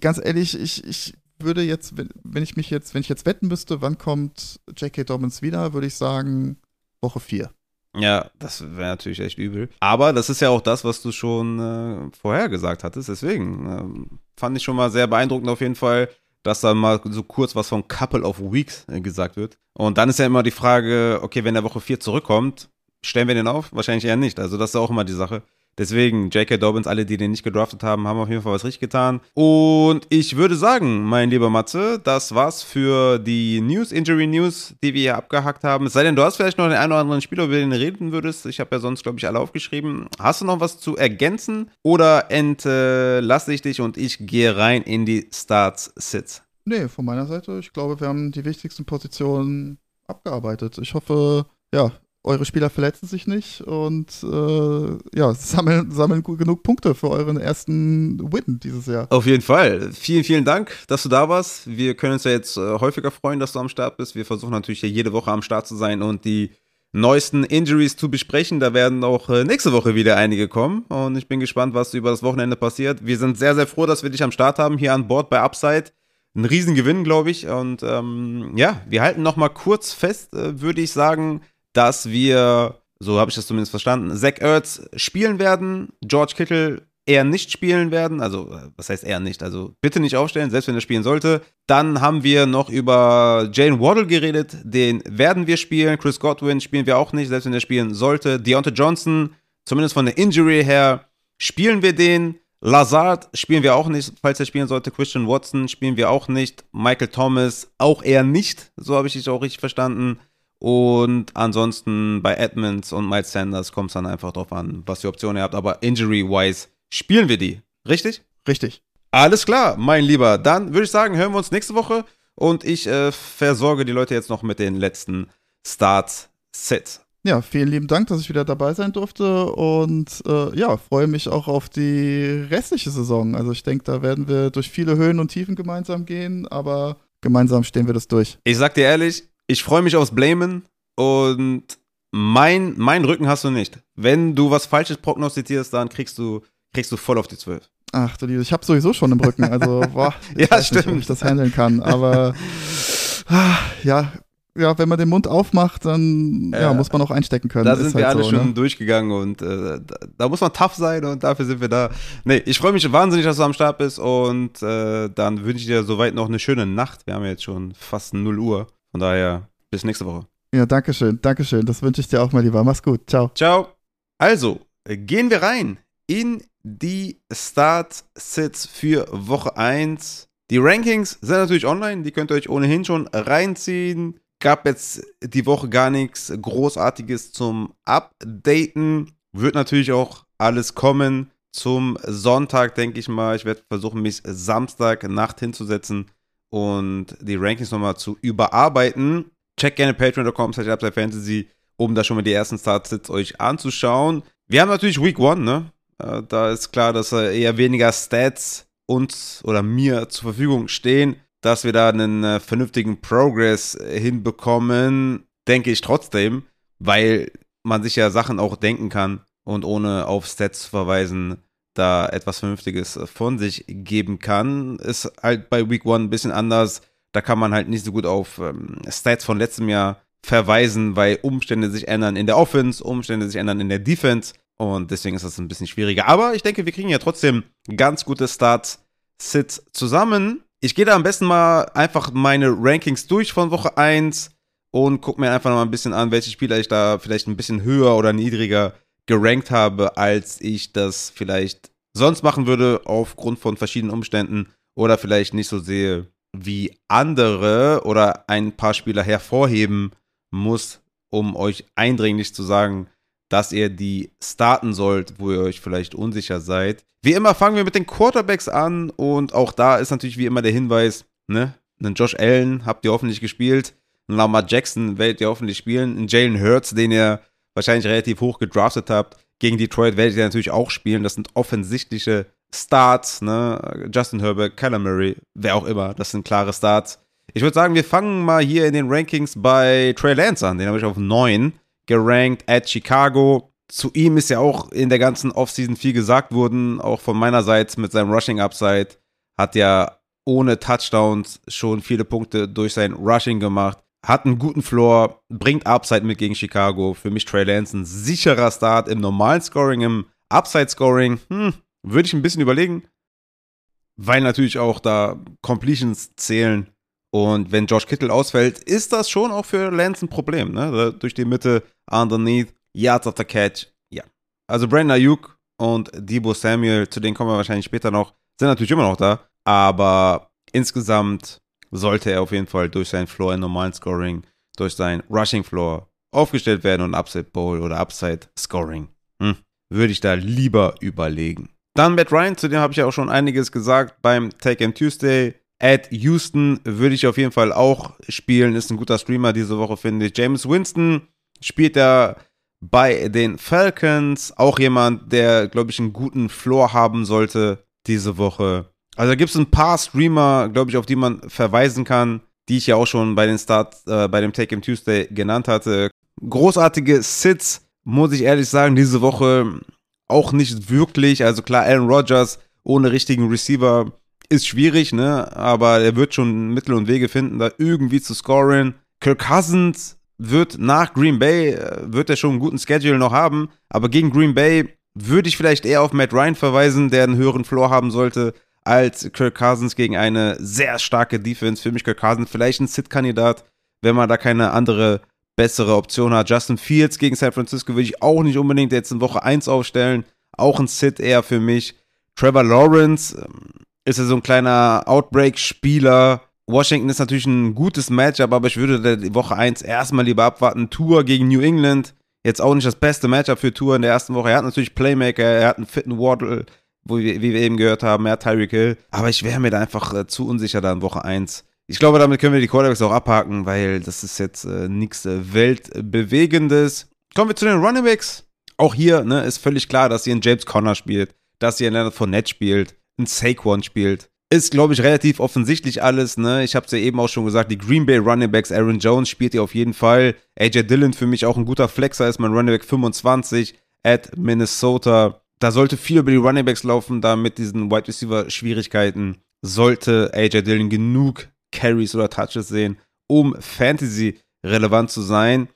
ganz ehrlich, ich, ich würde jetzt, wenn ich mich jetzt, wenn ich jetzt wetten müsste, wann kommt J.K. Dobbins wieder, würde ich sagen, Woche 4. Ja, das wäre natürlich echt übel. Aber das ist ja auch das, was du schon äh, vorher gesagt hattest. Deswegen äh, fand ich schon mal sehr beeindruckend auf jeden Fall, dass da mal so kurz was von Couple of Weeks äh, gesagt wird. Und dann ist ja immer die Frage, okay, wenn der Woche 4 zurückkommt, stellen wir den auf? Wahrscheinlich eher nicht. Also das ist auch immer die Sache. Deswegen, J.K. Dobbins, alle, die den nicht gedraftet haben, haben auf jeden Fall was richtig getan. Und ich würde sagen, mein lieber Matze, das war's für die News, Injury News, die wir hier abgehackt haben. Es sei denn, du hast vielleicht noch den einen oder anderen Spieler, über den du reden würdest. Ich habe ja sonst, glaube ich, alle aufgeschrieben. Hast du noch was zu ergänzen? Oder entlasse ich dich und ich gehe rein in die Starts-Sits? Nee, von meiner Seite. Ich glaube, wir haben die wichtigsten Positionen abgearbeitet. Ich hoffe, ja, eure Spieler verletzen sich nicht und äh, ja, sammeln, sammeln genug Punkte für euren ersten Win dieses Jahr. Auf jeden Fall. Vielen, vielen Dank, dass du da warst. Wir können uns ja jetzt äh, häufiger freuen, dass du am Start bist. Wir versuchen natürlich hier jede Woche am Start zu sein und die neuesten Injuries zu besprechen. Da werden auch äh, nächste Woche wieder einige kommen und ich bin gespannt, was über das Wochenende passiert. Wir sind sehr, sehr froh, dass wir dich am Start haben hier an Bord bei Upside. Ein Riesengewinn, glaube ich. Und ähm, ja, wir halten noch mal kurz fest, äh, würde ich sagen, dass wir, so habe ich das zumindest verstanden, Zach Ertz spielen werden. George Kittle eher nicht spielen werden. Also, äh, was heißt eher nicht? Also, bitte nicht aufstellen, selbst wenn er spielen sollte. Dann haben wir noch über Jane Waddle geredet. Den werden wir spielen. Chris Godwin spielen wir auch nicht, selbst wenn er spielen sollte. Deontay Johnson, zumindest von der Injury her, spielen wir den. Lazard spielen wir auch nicht, falls er spielen sollte. Christian Watson spielen wir auch nicht. Michael Thomas auch eher nicht. So habe ich dich auch richtig verstanden. Und ansonsten bei Edmonds und Miles Sanders kommt es dann einfach drauf an, was für Optionen ihr habt. Aber injury-wise spielen wir die. Richtig? Richtig. Alles klar, mein Lieber. Dann würde ich sagen, hören wir uns nächste Woche. Und ich äh, versorge die Leute jetzt noch mit den letzten Start-Sets. Ja, vielen lieben Dank, dass ich wieder dabei sein durfte und äh, ja, freue mich auch auf die restliche Saison. Also ich denke, da werden wir durch viele Höhen und Tiefen gemeinsam gehen, aber gemeinsam stehen wir das durch. Ich sag dir ehrlich, ich freue mich aufs Blamen und mein, mein Rücken hast du nicht. Wenn du was Falsches prognostizierst, dann kriegst du, kriegst du voll auf die 12. Ach du Liebe, ich habe sowieso schon im Rücken, also boah, ich ja, stimmt. Nicht, ob ich das handeln kann, aber ja, ja, wenn man den Mund aufmacht, dann ja, muss man auch einstecken können. Da sind halt wir alle so, schon ne? durchgegangen und äh, da, da, muss man tough sein und dafür sind wir da. Nee, ich freue mich wahnsinnig, dass du am Start bist und äh, dann wünsche ich dir soweit noch eine schöne Nacht. Wir haben ja jetzt schon fast 0 Uhr. Von daher, bis nächste Woche. Ja, danke schön, danke schön. Das wünsche ich dir auch mal lieber. Mach's gut. Ciao. Ciao. Also, gehen wir rein in die Start-Sits für Woche 1. Die Rankings sind natürlich online, die könnt ihr euch ohnehin schon reinziehen gab jetzt die Woche gar nichts Großartiges zum Updaten. Wird natürlich auch alles kommen. Zum Sonntag, denke ich mal. Ich werde versuchen, mich Samstag Nacht hinzusetzen und die Rankings nochmal zu überarbeiten. Checkt gerne patreon.com slash Fantasy, um da schon mal die ersten Startsits euch anzuschauen. Wir haben natürlich Week 1, ne? Äh, da ist klar, dass eher weniger Stats uns oder mir zur Verfügung stehen dass wir da einen äh, vernünftigen Progress äh, hinbekommen, denke ich trotzdem, weil man sich ja Sachen auch denken kann und ohne auf Stats zu verweisen, da etwas Vernünftiges äh, von sich geben kann. Ist halt bei Week One ein bisschen anders. Da kann man halt nicht so gut auf ähm, Stats von letztem Jahr verweisen, weil Umstände sich ändern in der Offense, Umstände sich ändern in der Defense. Und deswegen ist das ein bisschen schwieriger. Aber ich denke, wir kriegen ja trotzdem ganz gute Starts-Sits zusammen. Ich gehe da am besten mal einfach meine Rankings durch von Woche 1 und gucke mir einfach mal ein bisschen an, welche Spieler ich da vielleicht ein bisschen höher oder niedriger gerankt habe, als ich das vielleicht sonst machen würde, aufgrund von verschiedenen Umständen oder vielleicht nicht so sehe wie andere oder ein paar Spieler hervorheben muss, um euch eindringlich zu sagen, dass ihr die starten sollt, wo ihr euch vielleicht unsicher seid. Wie immer fangen wir mit den Quarterbacks an und auch da ist natürlich wie immer der Hinweis, ne? Einen Josh Allen habt ihr hoffentlich gespielt, einen Lamar Jackson werdet ihr hoffentlich spielen, einen Jalen Hurts, den ihr wahrscheinlich relativ hoch gedraftet habt. Gegen Detroit werdet ihr natürlich auch spielen. Das sind offensichtliche Starts, ne? Justin Herbert, Kyler Murray, wer auch immer, das sind klare Starts. Ich würde sagen, wir fangen mal hier in den Rankings bei Trey Lance an. Den habe ich auf 9 gerankt at Chicago. Zu ihm ist ja auch in der ganzen Offseason viel gesagt worden, auch von meiner Seite mit seinem Rushing Upside. Hat ja ohne Touchdowns schon viele Punkte durch sein Rushing gemacht. Hat einen guten Floor, bringt Upside mit gegen Chicago. Für mich Trey Lance ein sicherer Start im normalen Scoring, im Upside Scoring. Hm, würde ich ein bisschen überlegen. Weil natürlich auch da Completions zählen. Und wenn Josh Kittle ausfällt, ist das schon auch für Lance ein Problem. Ne? Durch die Mitte, underneath, Yards after Catch. Ja. Also Brandon Ayuk und Debo Samuel, zu denen kommen wir wahrscheinlich später noch, sind natürlich immer noch da. Aber insgesamt sollte er auf jeden Fall durch sein Floor in normalen Scoring, durch sein Rushing Floor aufgestellt werden und Upside Bowl oder Upside Scoring. Hm. Würde ich da lieber überlegen. Dann Matt Ryan, zu dem habe ich ja auch schon einiges gesagt beim Take M Tuesday. At Houston würde ich auf jeden Fall auch spielen. Ist ein guter Streamer diese Woche, finde ich. James Winston spielt er bei den Falcons. Auch jemand, der, glaube ich, einen guten Floor haben sollte diese Woche. Also da gibt es ein paar Streamer, glaube ich, auf die man verweisen kann, die ich ja auch schon bei den Start, äh, bei dem Take Him Tuesday genannt hatte. Großartige Sits, muss ich ehrlich sagen, diese Woche auch nicht wirklich. Also klar, Aaron Rodgers ohne richtigen Receiver ist schwierig, ne? Aber er wird schon Mittel und Wege finden, da irgendwie zu scoren. Kirk Cousins wird nach Green Bay, äh, wird er schon einen guten Schedule noch haben, aber gegen Green Bay würde ich vielleicht eher auf Matt Ryan verweisen, der einen höheren Floor haben sollte, als Kirk Cousins gegen eine sehr starke Defense. Für mich Kirk Cousins vielleicht ein Sit-Kandidat, wenn man da keine andere bessere Option hat. Justin Fields gegen San Francisco würde ich auch nicht unbedingt jetzt in Woche 1 aufstellen. Auch ein Sit eher für mich. Trevor Lawrence ähm, ist ja so ein kleiner Outbreak-Spieler. Washington ist natürlich ein gutes Matchup, aber ich würde die Woche 1 erstmal lieber abwarten. Tour gegen New England. Jetzt auch nicht das beste Matchup für Tour in der ersten Woche. Er hat natürlich Playmaker, er hat einen fitten Waddle, wo wir, wie wir eben gehört haben, hat Tyreek Hill. Aber ich wäre mir da einfach äh, zu unsicher da in Woche 1. Ich glaube, damit können wir die Quarterbacks auch abhaken, weil das ist jetzt äh, nichts äh, Weltbewegendes. Kommen wir zu den Runningbacks. Auch hier ne, ist völlig klar, dass ihr einen James Conner spielt, dass ihr einen Leonard Fournette spielt, einen Saquon spielt. Ist, glaube ich, relativ offensichtlich alles. Ne? Ich habe es ja eben auch schon gesagt, die Green Bay Runningbacks, Aaron Jones spielt ihr auf jeden Fall. AJ Dillon für mich auch ein guter Flexer, ist mein Runningback 25 at Minnesota. Da sollte viel über die Runningbacks laufen, da mit diesen Wide Receiver Schwierigkeiten sollte AJ Dillon genug Carries oder Touches sehen, um Fantasy relevant zu sein.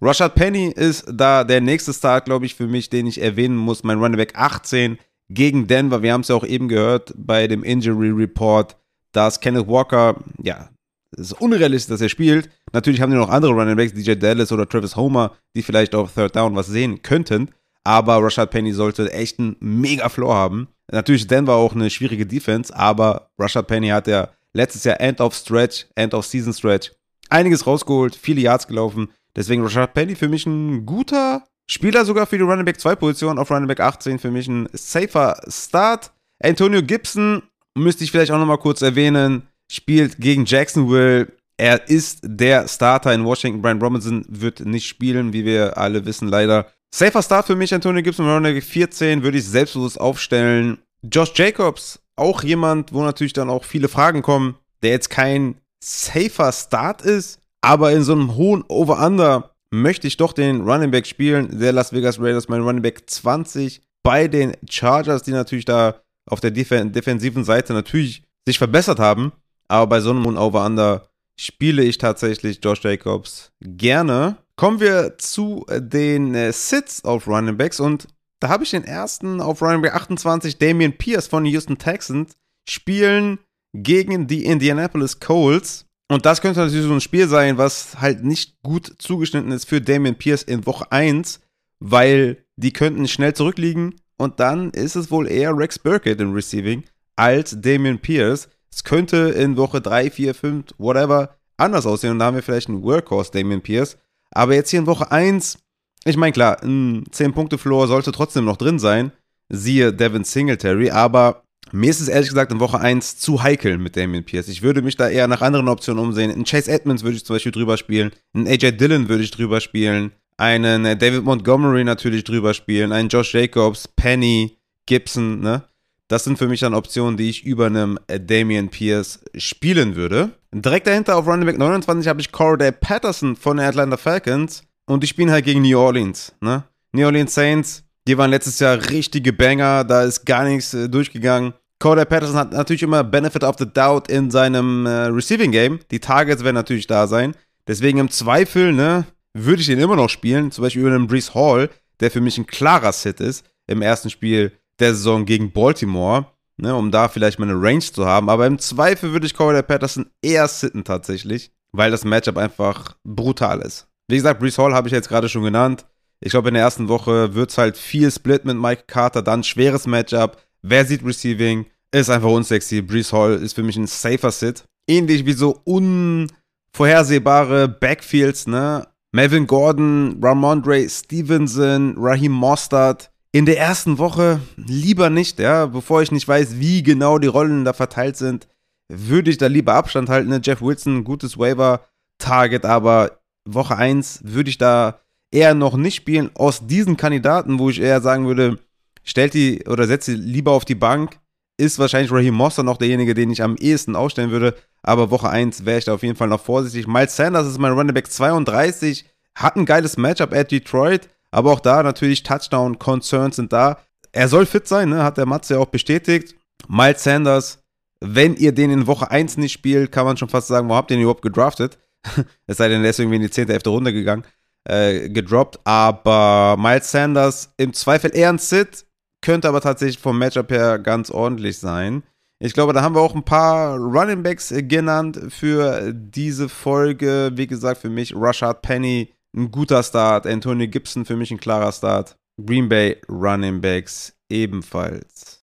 Rashad Penny ist da der nächste Start, glaube ich, für mich, den ich erwähnen muss. Mein Running Back 18 gegen Denver. Wir haben es ja auch eben gehört bei dem Injury Report, dass Kenneth Walker, ja, es ist unrealistisch, dass er spielt. Natürlich haben die noch andere Running Backs, DJ Dallas oder Travis Homer, die vielleicht auf Third Down was sehen könnten. Aber Rashad Penny sollte echt einen mega Floor haben. Natürlich Denver auch eine schwierige Defense, aber Rashad Penny hat ja letztes Jahr End of Stretch, End of Season Stretch, einiges rausgeholt, viele Yards gelaufen. Deswegen Rashad Penny für mich ein guter Spieler sogar für die Running Back 2 Position auf Running Back 18 für mich ein safer Start. Antonio Gibson müsste ich vielleicht auch nochmal kurz erwähnen, spielt gegen Jacksonville. Er ist der Starter in Washington. Brian Robinson wird nicht spielen, wie wir alle wissen, leider. Safer Start für mich, Antonio Gibson, Back 14, würde ich selbstbewusst aufstellen. Josh Jacobs auch jemand, wo natürlich dann auch viele Fragen kommen, der jetzt kein safer Start ist, aber in so einem hohen Over-Under möchte ich doch den Running Back spielen. Der Las Vegas Raiders, mein Running Back 20 bei den Chargers, die natürlich da auf der Def defensiven Seite natürlich sich verbessert haben. Aber bei so einem Over-Under spiele ich tatsächlich Josh Jacobs gerne. Kommen wir zu den äh, Sits auf Running Backs und da habe ich den ersten auf Running Back 28, Damian Pierce von Houston Texans, spielen gegen die Indianapolis Colts. Und das könnte natürlich so ein Spiel sein, was halt nicht gut zugeschnitten ist für Damian Pierce in Woche 1, weil die könnten schnell zurückliegen und dann ist es wohl eher Rex Burkett im Receiving als Damian Pierce. Es könnte in Woche 3, 4, 5, whatever anders aussehen und da haben wir vielleicht einen Workhorse Damian Pierce. Aber jetzt hier in Woche 1 ich meine, klar, ein 10-Punkte-Floor sollte trotzdem noch drin sein, siehe Devin Singletary, aber mir ist es ehrlich gesagt in Woche 1 zu heikel mit Damien Pierce. Ich würde mich da eher nach anderen Optionen umsehen. In Chase Edmonds würde ich zum Beispiel drüber spielen, in AJ Dillon würde ich drüber spielen, einen äh, David Montgomery natürlich drüber spielen, einen Josh Jacobs, Penny, Gibson, ne? Das sind für mich dann Optionen, die ich über einem äh, Damian Pierce spielen würde. Direkt dahinter auf Running Back 29 habe ich Corday Patterson von den Atlanta Falcons. Und die spielen halt gegen New Orleans, ne? New Orleans Saints, die waren letztes Jahr richtige Banger, da ist gar nichts äh, durchgegangen. Cody Patterson hat natürlich immer Benefit of the Doubt in seinem äh, Receiving Game. Die Targets werden natürlich da sein. Deswegen im Zweifel, ne, würde ich den immer noch spielen. Zum Beispiel über einen Brees Hall, der für mich ein klarer Sit ist im ersten Spiel der Saison gegen Baltimore, ne, um da vielleicht mal eine Range zu haben. Aber im Zweifel würde ich Cody Patterson eher sitten tatsächlich, weil das Matchup einfach brutal ist. Wie gesagt, Brees Hall habe ich jetzt gerade schon genannt. Ich glaube, in der ersten Woche wird es halt viel Split mit Mike Carter, dann schweres Matchup. Wer sieht Receiving? Ist einfach unsexy. Brees Hall ist für mich ein safer Sit. Ähnlich wie so unvorhersehbare Backfields, ne? Melvin Gordon, Ramondre Stevenson, Raheem Mostard. In der ersten Woche lieber nicht, ja, bevor ich nicht weiß, wie genau die Rollen da verteilt sind, würde ich da lieber Abstand halten. Ne? Jeff Wilson, gutes Waiver-Target, aber Woche 1 würde ich da eher noch nicht spielen. Aus diesen Kandidaten, wo ich eher sagen würde, stellt die oder setzt sie lieber auf die Bank, ist wahrscheinlich Raheem Moster noch derjenige, den ich am ehesten aufstellen würde. Aber Woche 1 wäre ich da auf jeden Fall noch vorsichtig. Miles Sanders ist mein Running Back 32, hat ein geiles Matchup at Detroit, aber auch da natürlich Touchdown-Concerns sind da. Er soll fit sein, ne? hat der Matze ja auch bestätigt. Miles Sanders, wenn ihr den in Woche 1 nicht spielt, kann man schon fast sagen, wo habt ihr ihn überhaupt gedraftet? es sei denn, der ist irgendwie in die 10., 11. Runde gegangen, äh, gedroppt. Aber Miles Sanders im Zweifel eher ein Sit. könnte aber tatsächlich vom Matchup her ganz ordentlich sein. Ich glaube, da haben wir auch ein paar Running Backs genannt für diese Folge. Wie gesagt, für mich Rashad Penny ein guter Start, Antonio Gibson für mich ein klarer Start. Green Bay Running Backs ebenfalls.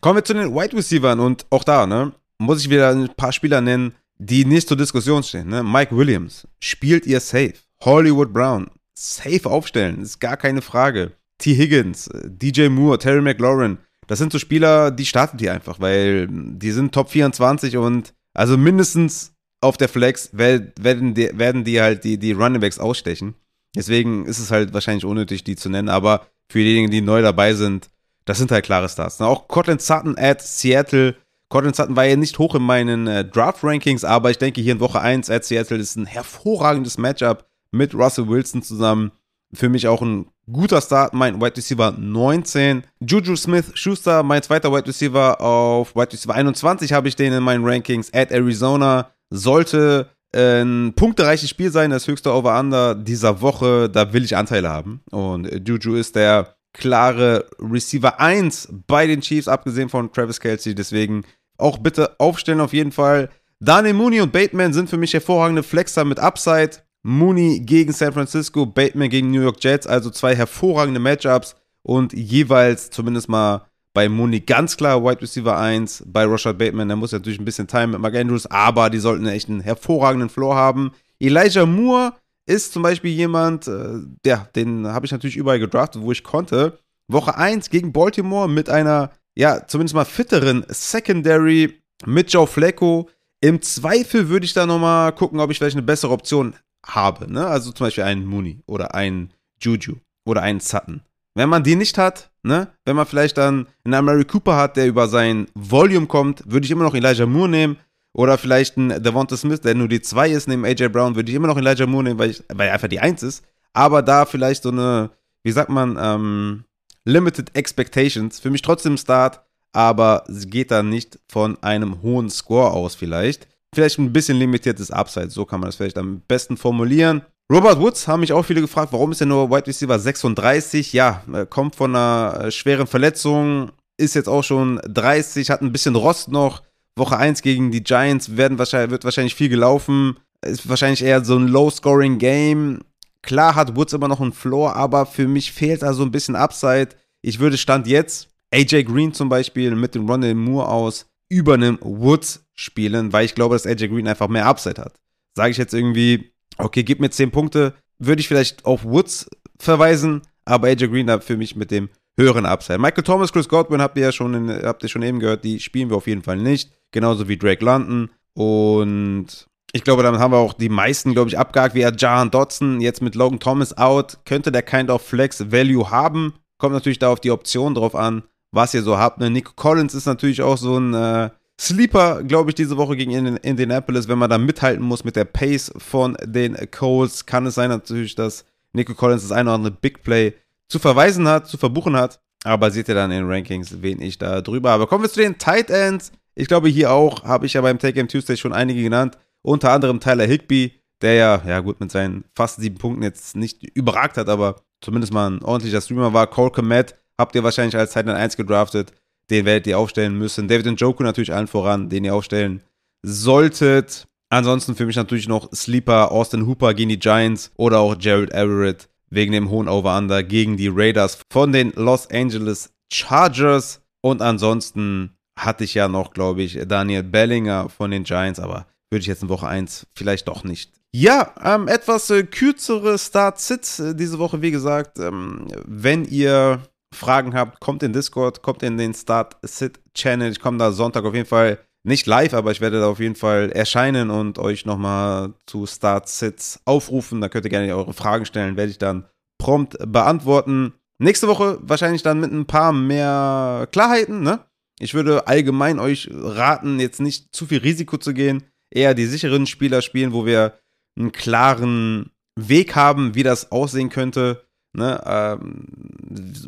Kommen wir zu den Wide Receivers und auch da, ne, muss ich wieder ein paar Spieler nennen, die nicht zur Diskussion stehen. Ne? Mike Williams, spielt ihr safe. Hollywood Brown, safe aufstellen, ist gar keine Frage. T. Higgins, DJ Moore, Terry McLaurin, das sind so Spieler, die startet ihr einfach, weil die sind Top 24 und also mindestens auf der Flex werden die, werden die halt die, die Runningbacks ausstechen. Deswegen ist es halt wahrscheinlich unnötig, die zu nennen, aber für diejenigen, die neu dabei sind, das sind halt klare Stars. Auch Cortland Sutton at Seattle. Cortland Sutton war ja nicht hoch in meinen äh, Draft-Rankings, aber ich denke, hier in Woche 1 at Seattle ist ein hervorragendes Matchup mit Russell Wilson zusammen. Für mich auch ein guter Start, mein Wide Receiver 19. Juju Smith Schuster, mein zweiter Wide Receiver auf Wide Receiver 21 habe ich den in meinen Rankings. At Arizona sollte ein punktereiches Spiel sein, das höchste Over-Under dieser Woche. Da will ich Anteile haben. Und Juju ist der klare Receiver 1 bei den Chiefs, abgesehen von Travis Kelsey. Deswegen auch bitte aufstellen auf jeden Fall. Daniel Mooney und Bateman sind für mich hervorragende Flexer mit Upside. Mooney gegen San Francisco, Bateman gegen New York Jets, also zwei hervorragende Matchups und jeweils zumindest mal bei Mooney ganz klar Wide Receiver 1, bei Rashad Bateman, der muss natürlich ein bisschen Time mit Mark Andrews, aber die sollten echt einen hervorragenden Floor haben. Elijah Moore ist zum Beispiel jemand, äh, ja, den habe ich natürlich überall gedraftet, wo ich konnte. Woche 1 gegen Baltimore mit einer, ja, zumindest mal fitteren Secondary mit Joe Flacco. Im Zweifel würde ich da nochmal gucken, ob ich vielleicht eine bessere Option habe. Ne? Also zum Beispiel einen Mooney oder einen Juju oder einen Sutton. Wenn man die nicht hat, ne? wenn man vielleicht dann einen Mary Cooper hat, der über sein Volume kommt, würde ich immer noch Elijah Moore nehmen. Oder vielleicht einen Devonta Smith, der nur die 2 ist, neben AJ Brown, würde ich immer noch Elijah Moore nehmen, weil, ich, weil er einfach die 1 ist. Aber da vielleicht so eine, wie sagt man, ähm, Limited Expectations. Für mich trotzdem Start, aber es geht dann nicht von einem hohen Score aus vielleicht vielleicht ein bisschen limitiertes Upside. So kann man das vielleicht am besten formulieren. Robert Woods haben mich auch viele gefragt, warum ist er nur Wide Receiver 36? Ja, kommt von einer äh, schweren Verletzung, ist jetzt auch schon 30, hat ein bisschen Rost noch. Woche 1 gegen die Giants werden wahrscheinlich, wird wahrscheinlich viel gelaufen. Ist wahrscheinlich eher so ein Low-Scoring-Game. Klar hat Woods immer noch einen Floor, aber für mich fehlt da so ein bisschen Upside. Ich würde Stand jetzt AJ Green zum Beispiel mit dem Ronald Moore aus über einem Woods spielen, weil ich glaube, dass AJ Green einfach mehr Upside hat. Sage ich jetzt irgendwie, okay, gib mir 10 Punkte, würde ich vielleicht auf Woods verweisen, aber AJ Green da für mich mit dem höheren Upside. Michael Thomas, Chris Godwin habt ihr ja schon, in, habt ihr schon eben gehört, die spielen wir auf jeden Fall nicht. Genauso wie Drake London. Und ich glaube, damit haben wir auch die meisten, glaube ich, abgehakt. Wie Jahan Dodson jetzt mit Logan Thomas out. Könnte der Kind of Flex Value haben. Kommt natürlich da auf die Option drauf an, was ihr so habt. Ne? Nico Collins ist natürlich auch so ein äh, Sleeper, glaube ich, diese Woche gegen Indianapolis, wenn man da mithalten muss mit der Pace von den Coles, kann es sein natürlich, dass Nico Collins das eine oder andere Big Play zu verweisen hat, zu verbuchen hat. Aber seht ihr dann in den Rankings, wen ich da drüber habe. Kommen wir zu den Tight Ends. Ich glaube, hier auch habe ich ja beim Take Game Tuesday schon einige genannt. Unter anderem Tyler Higby, der ja, ja gut, mit seinen fast sieben Punkten jetzt nicht überragt hat, aber zumindest mal ein ordentlicher Streamer war. Cole Komet habt ihr wahrscheinlich als Tight End 1 gedraftet den werdet ihr aufstellen müssen. David Njoku natürlich allen voran, den ihr aufstellen solltet. Ansonsten für mich natürlich noch Sleeper, Austin Hooper gegen die Giants oder auch Jared Everett wegen dem hohen Over-Under gegen die Raiders von den Los Angeles Chargers. Und ansonsten hatte ich ja noch, glaube ich, Daniel Bellinger von den Giants, aber würde ich jetzt in Woche 1 vielleicht doch nicht. Ja, ähm, etwas äh, kürzere Start-Sits äh, diese Woche, wie gesagt. Ähm, wenn ihr Fragen habt, kommt in Discord, kommt in den Start Sit Channel. Ich komme da Sonntag auf jeden Fall nicht live, aber ich werde da auf jeden Fall erscheinen und euch nochmal zu Start Sits aufrufen. Da könnt ihr gerne eure Fragen stellen, werde ich dann prompt beantworten. Nächste Woche wahrscheinlich dann mit ein paar mehr Klarheiten, ne? Ich würde allgemein euch raten, jetzt nicht zu viel Risiko zu gehen, eher die sicheren Spieler spielen, wo wir einen klaren Weg haben, wie das aussehen könnte. Ne, ähm,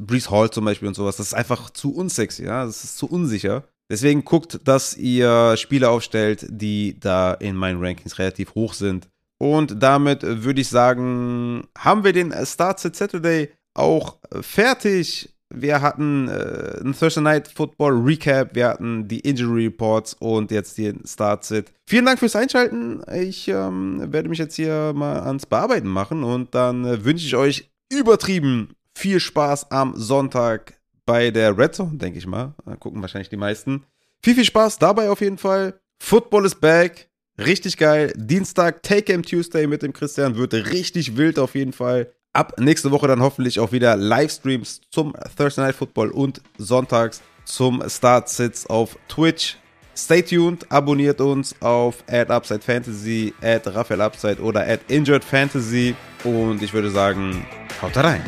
Brees Hall zum Beispiel und sowas, das ist einfach zu unsexy, ja, das ist zu unsicher. Deswegen guckt, dass ihr Spiele aufstellt, die da in meinen Rankings relativ hoch sind. Und damit würde ich sagen, haben wir den Start Saturday auch fertig. Wir hatten äh, ein Thursday Night Football Recap, wir hatten die Injury Reports und jetzt den Start-Sit. Vielen Dank fürs Einschalten. Ich ähm, werde mich jetzt hier mal ans Bearbeiten machen und dann äh, wünsche ich euch übertrieben viel Spaß am Sonntag bei der Red Zone, denke ich mal. Da gucken wahrscheinlich die meisten. Viel, viel Spaß dabei auf jeden Fall. Football is back. Richtig geil. Dienstag, Take Game Tuesday mit dem Christian wird richtig wild auf jeden Fall. Ab nächste Woche dann hoffentlich auch wieder Livestreams zum Thursday Night Football und sonntags zum Start-Sits auf Twitch. Stay tuned, abonniert uns auf @upsidefantasy, at Raphael Upside oder at Injured Fantasy und ich würde sagen, haut rein.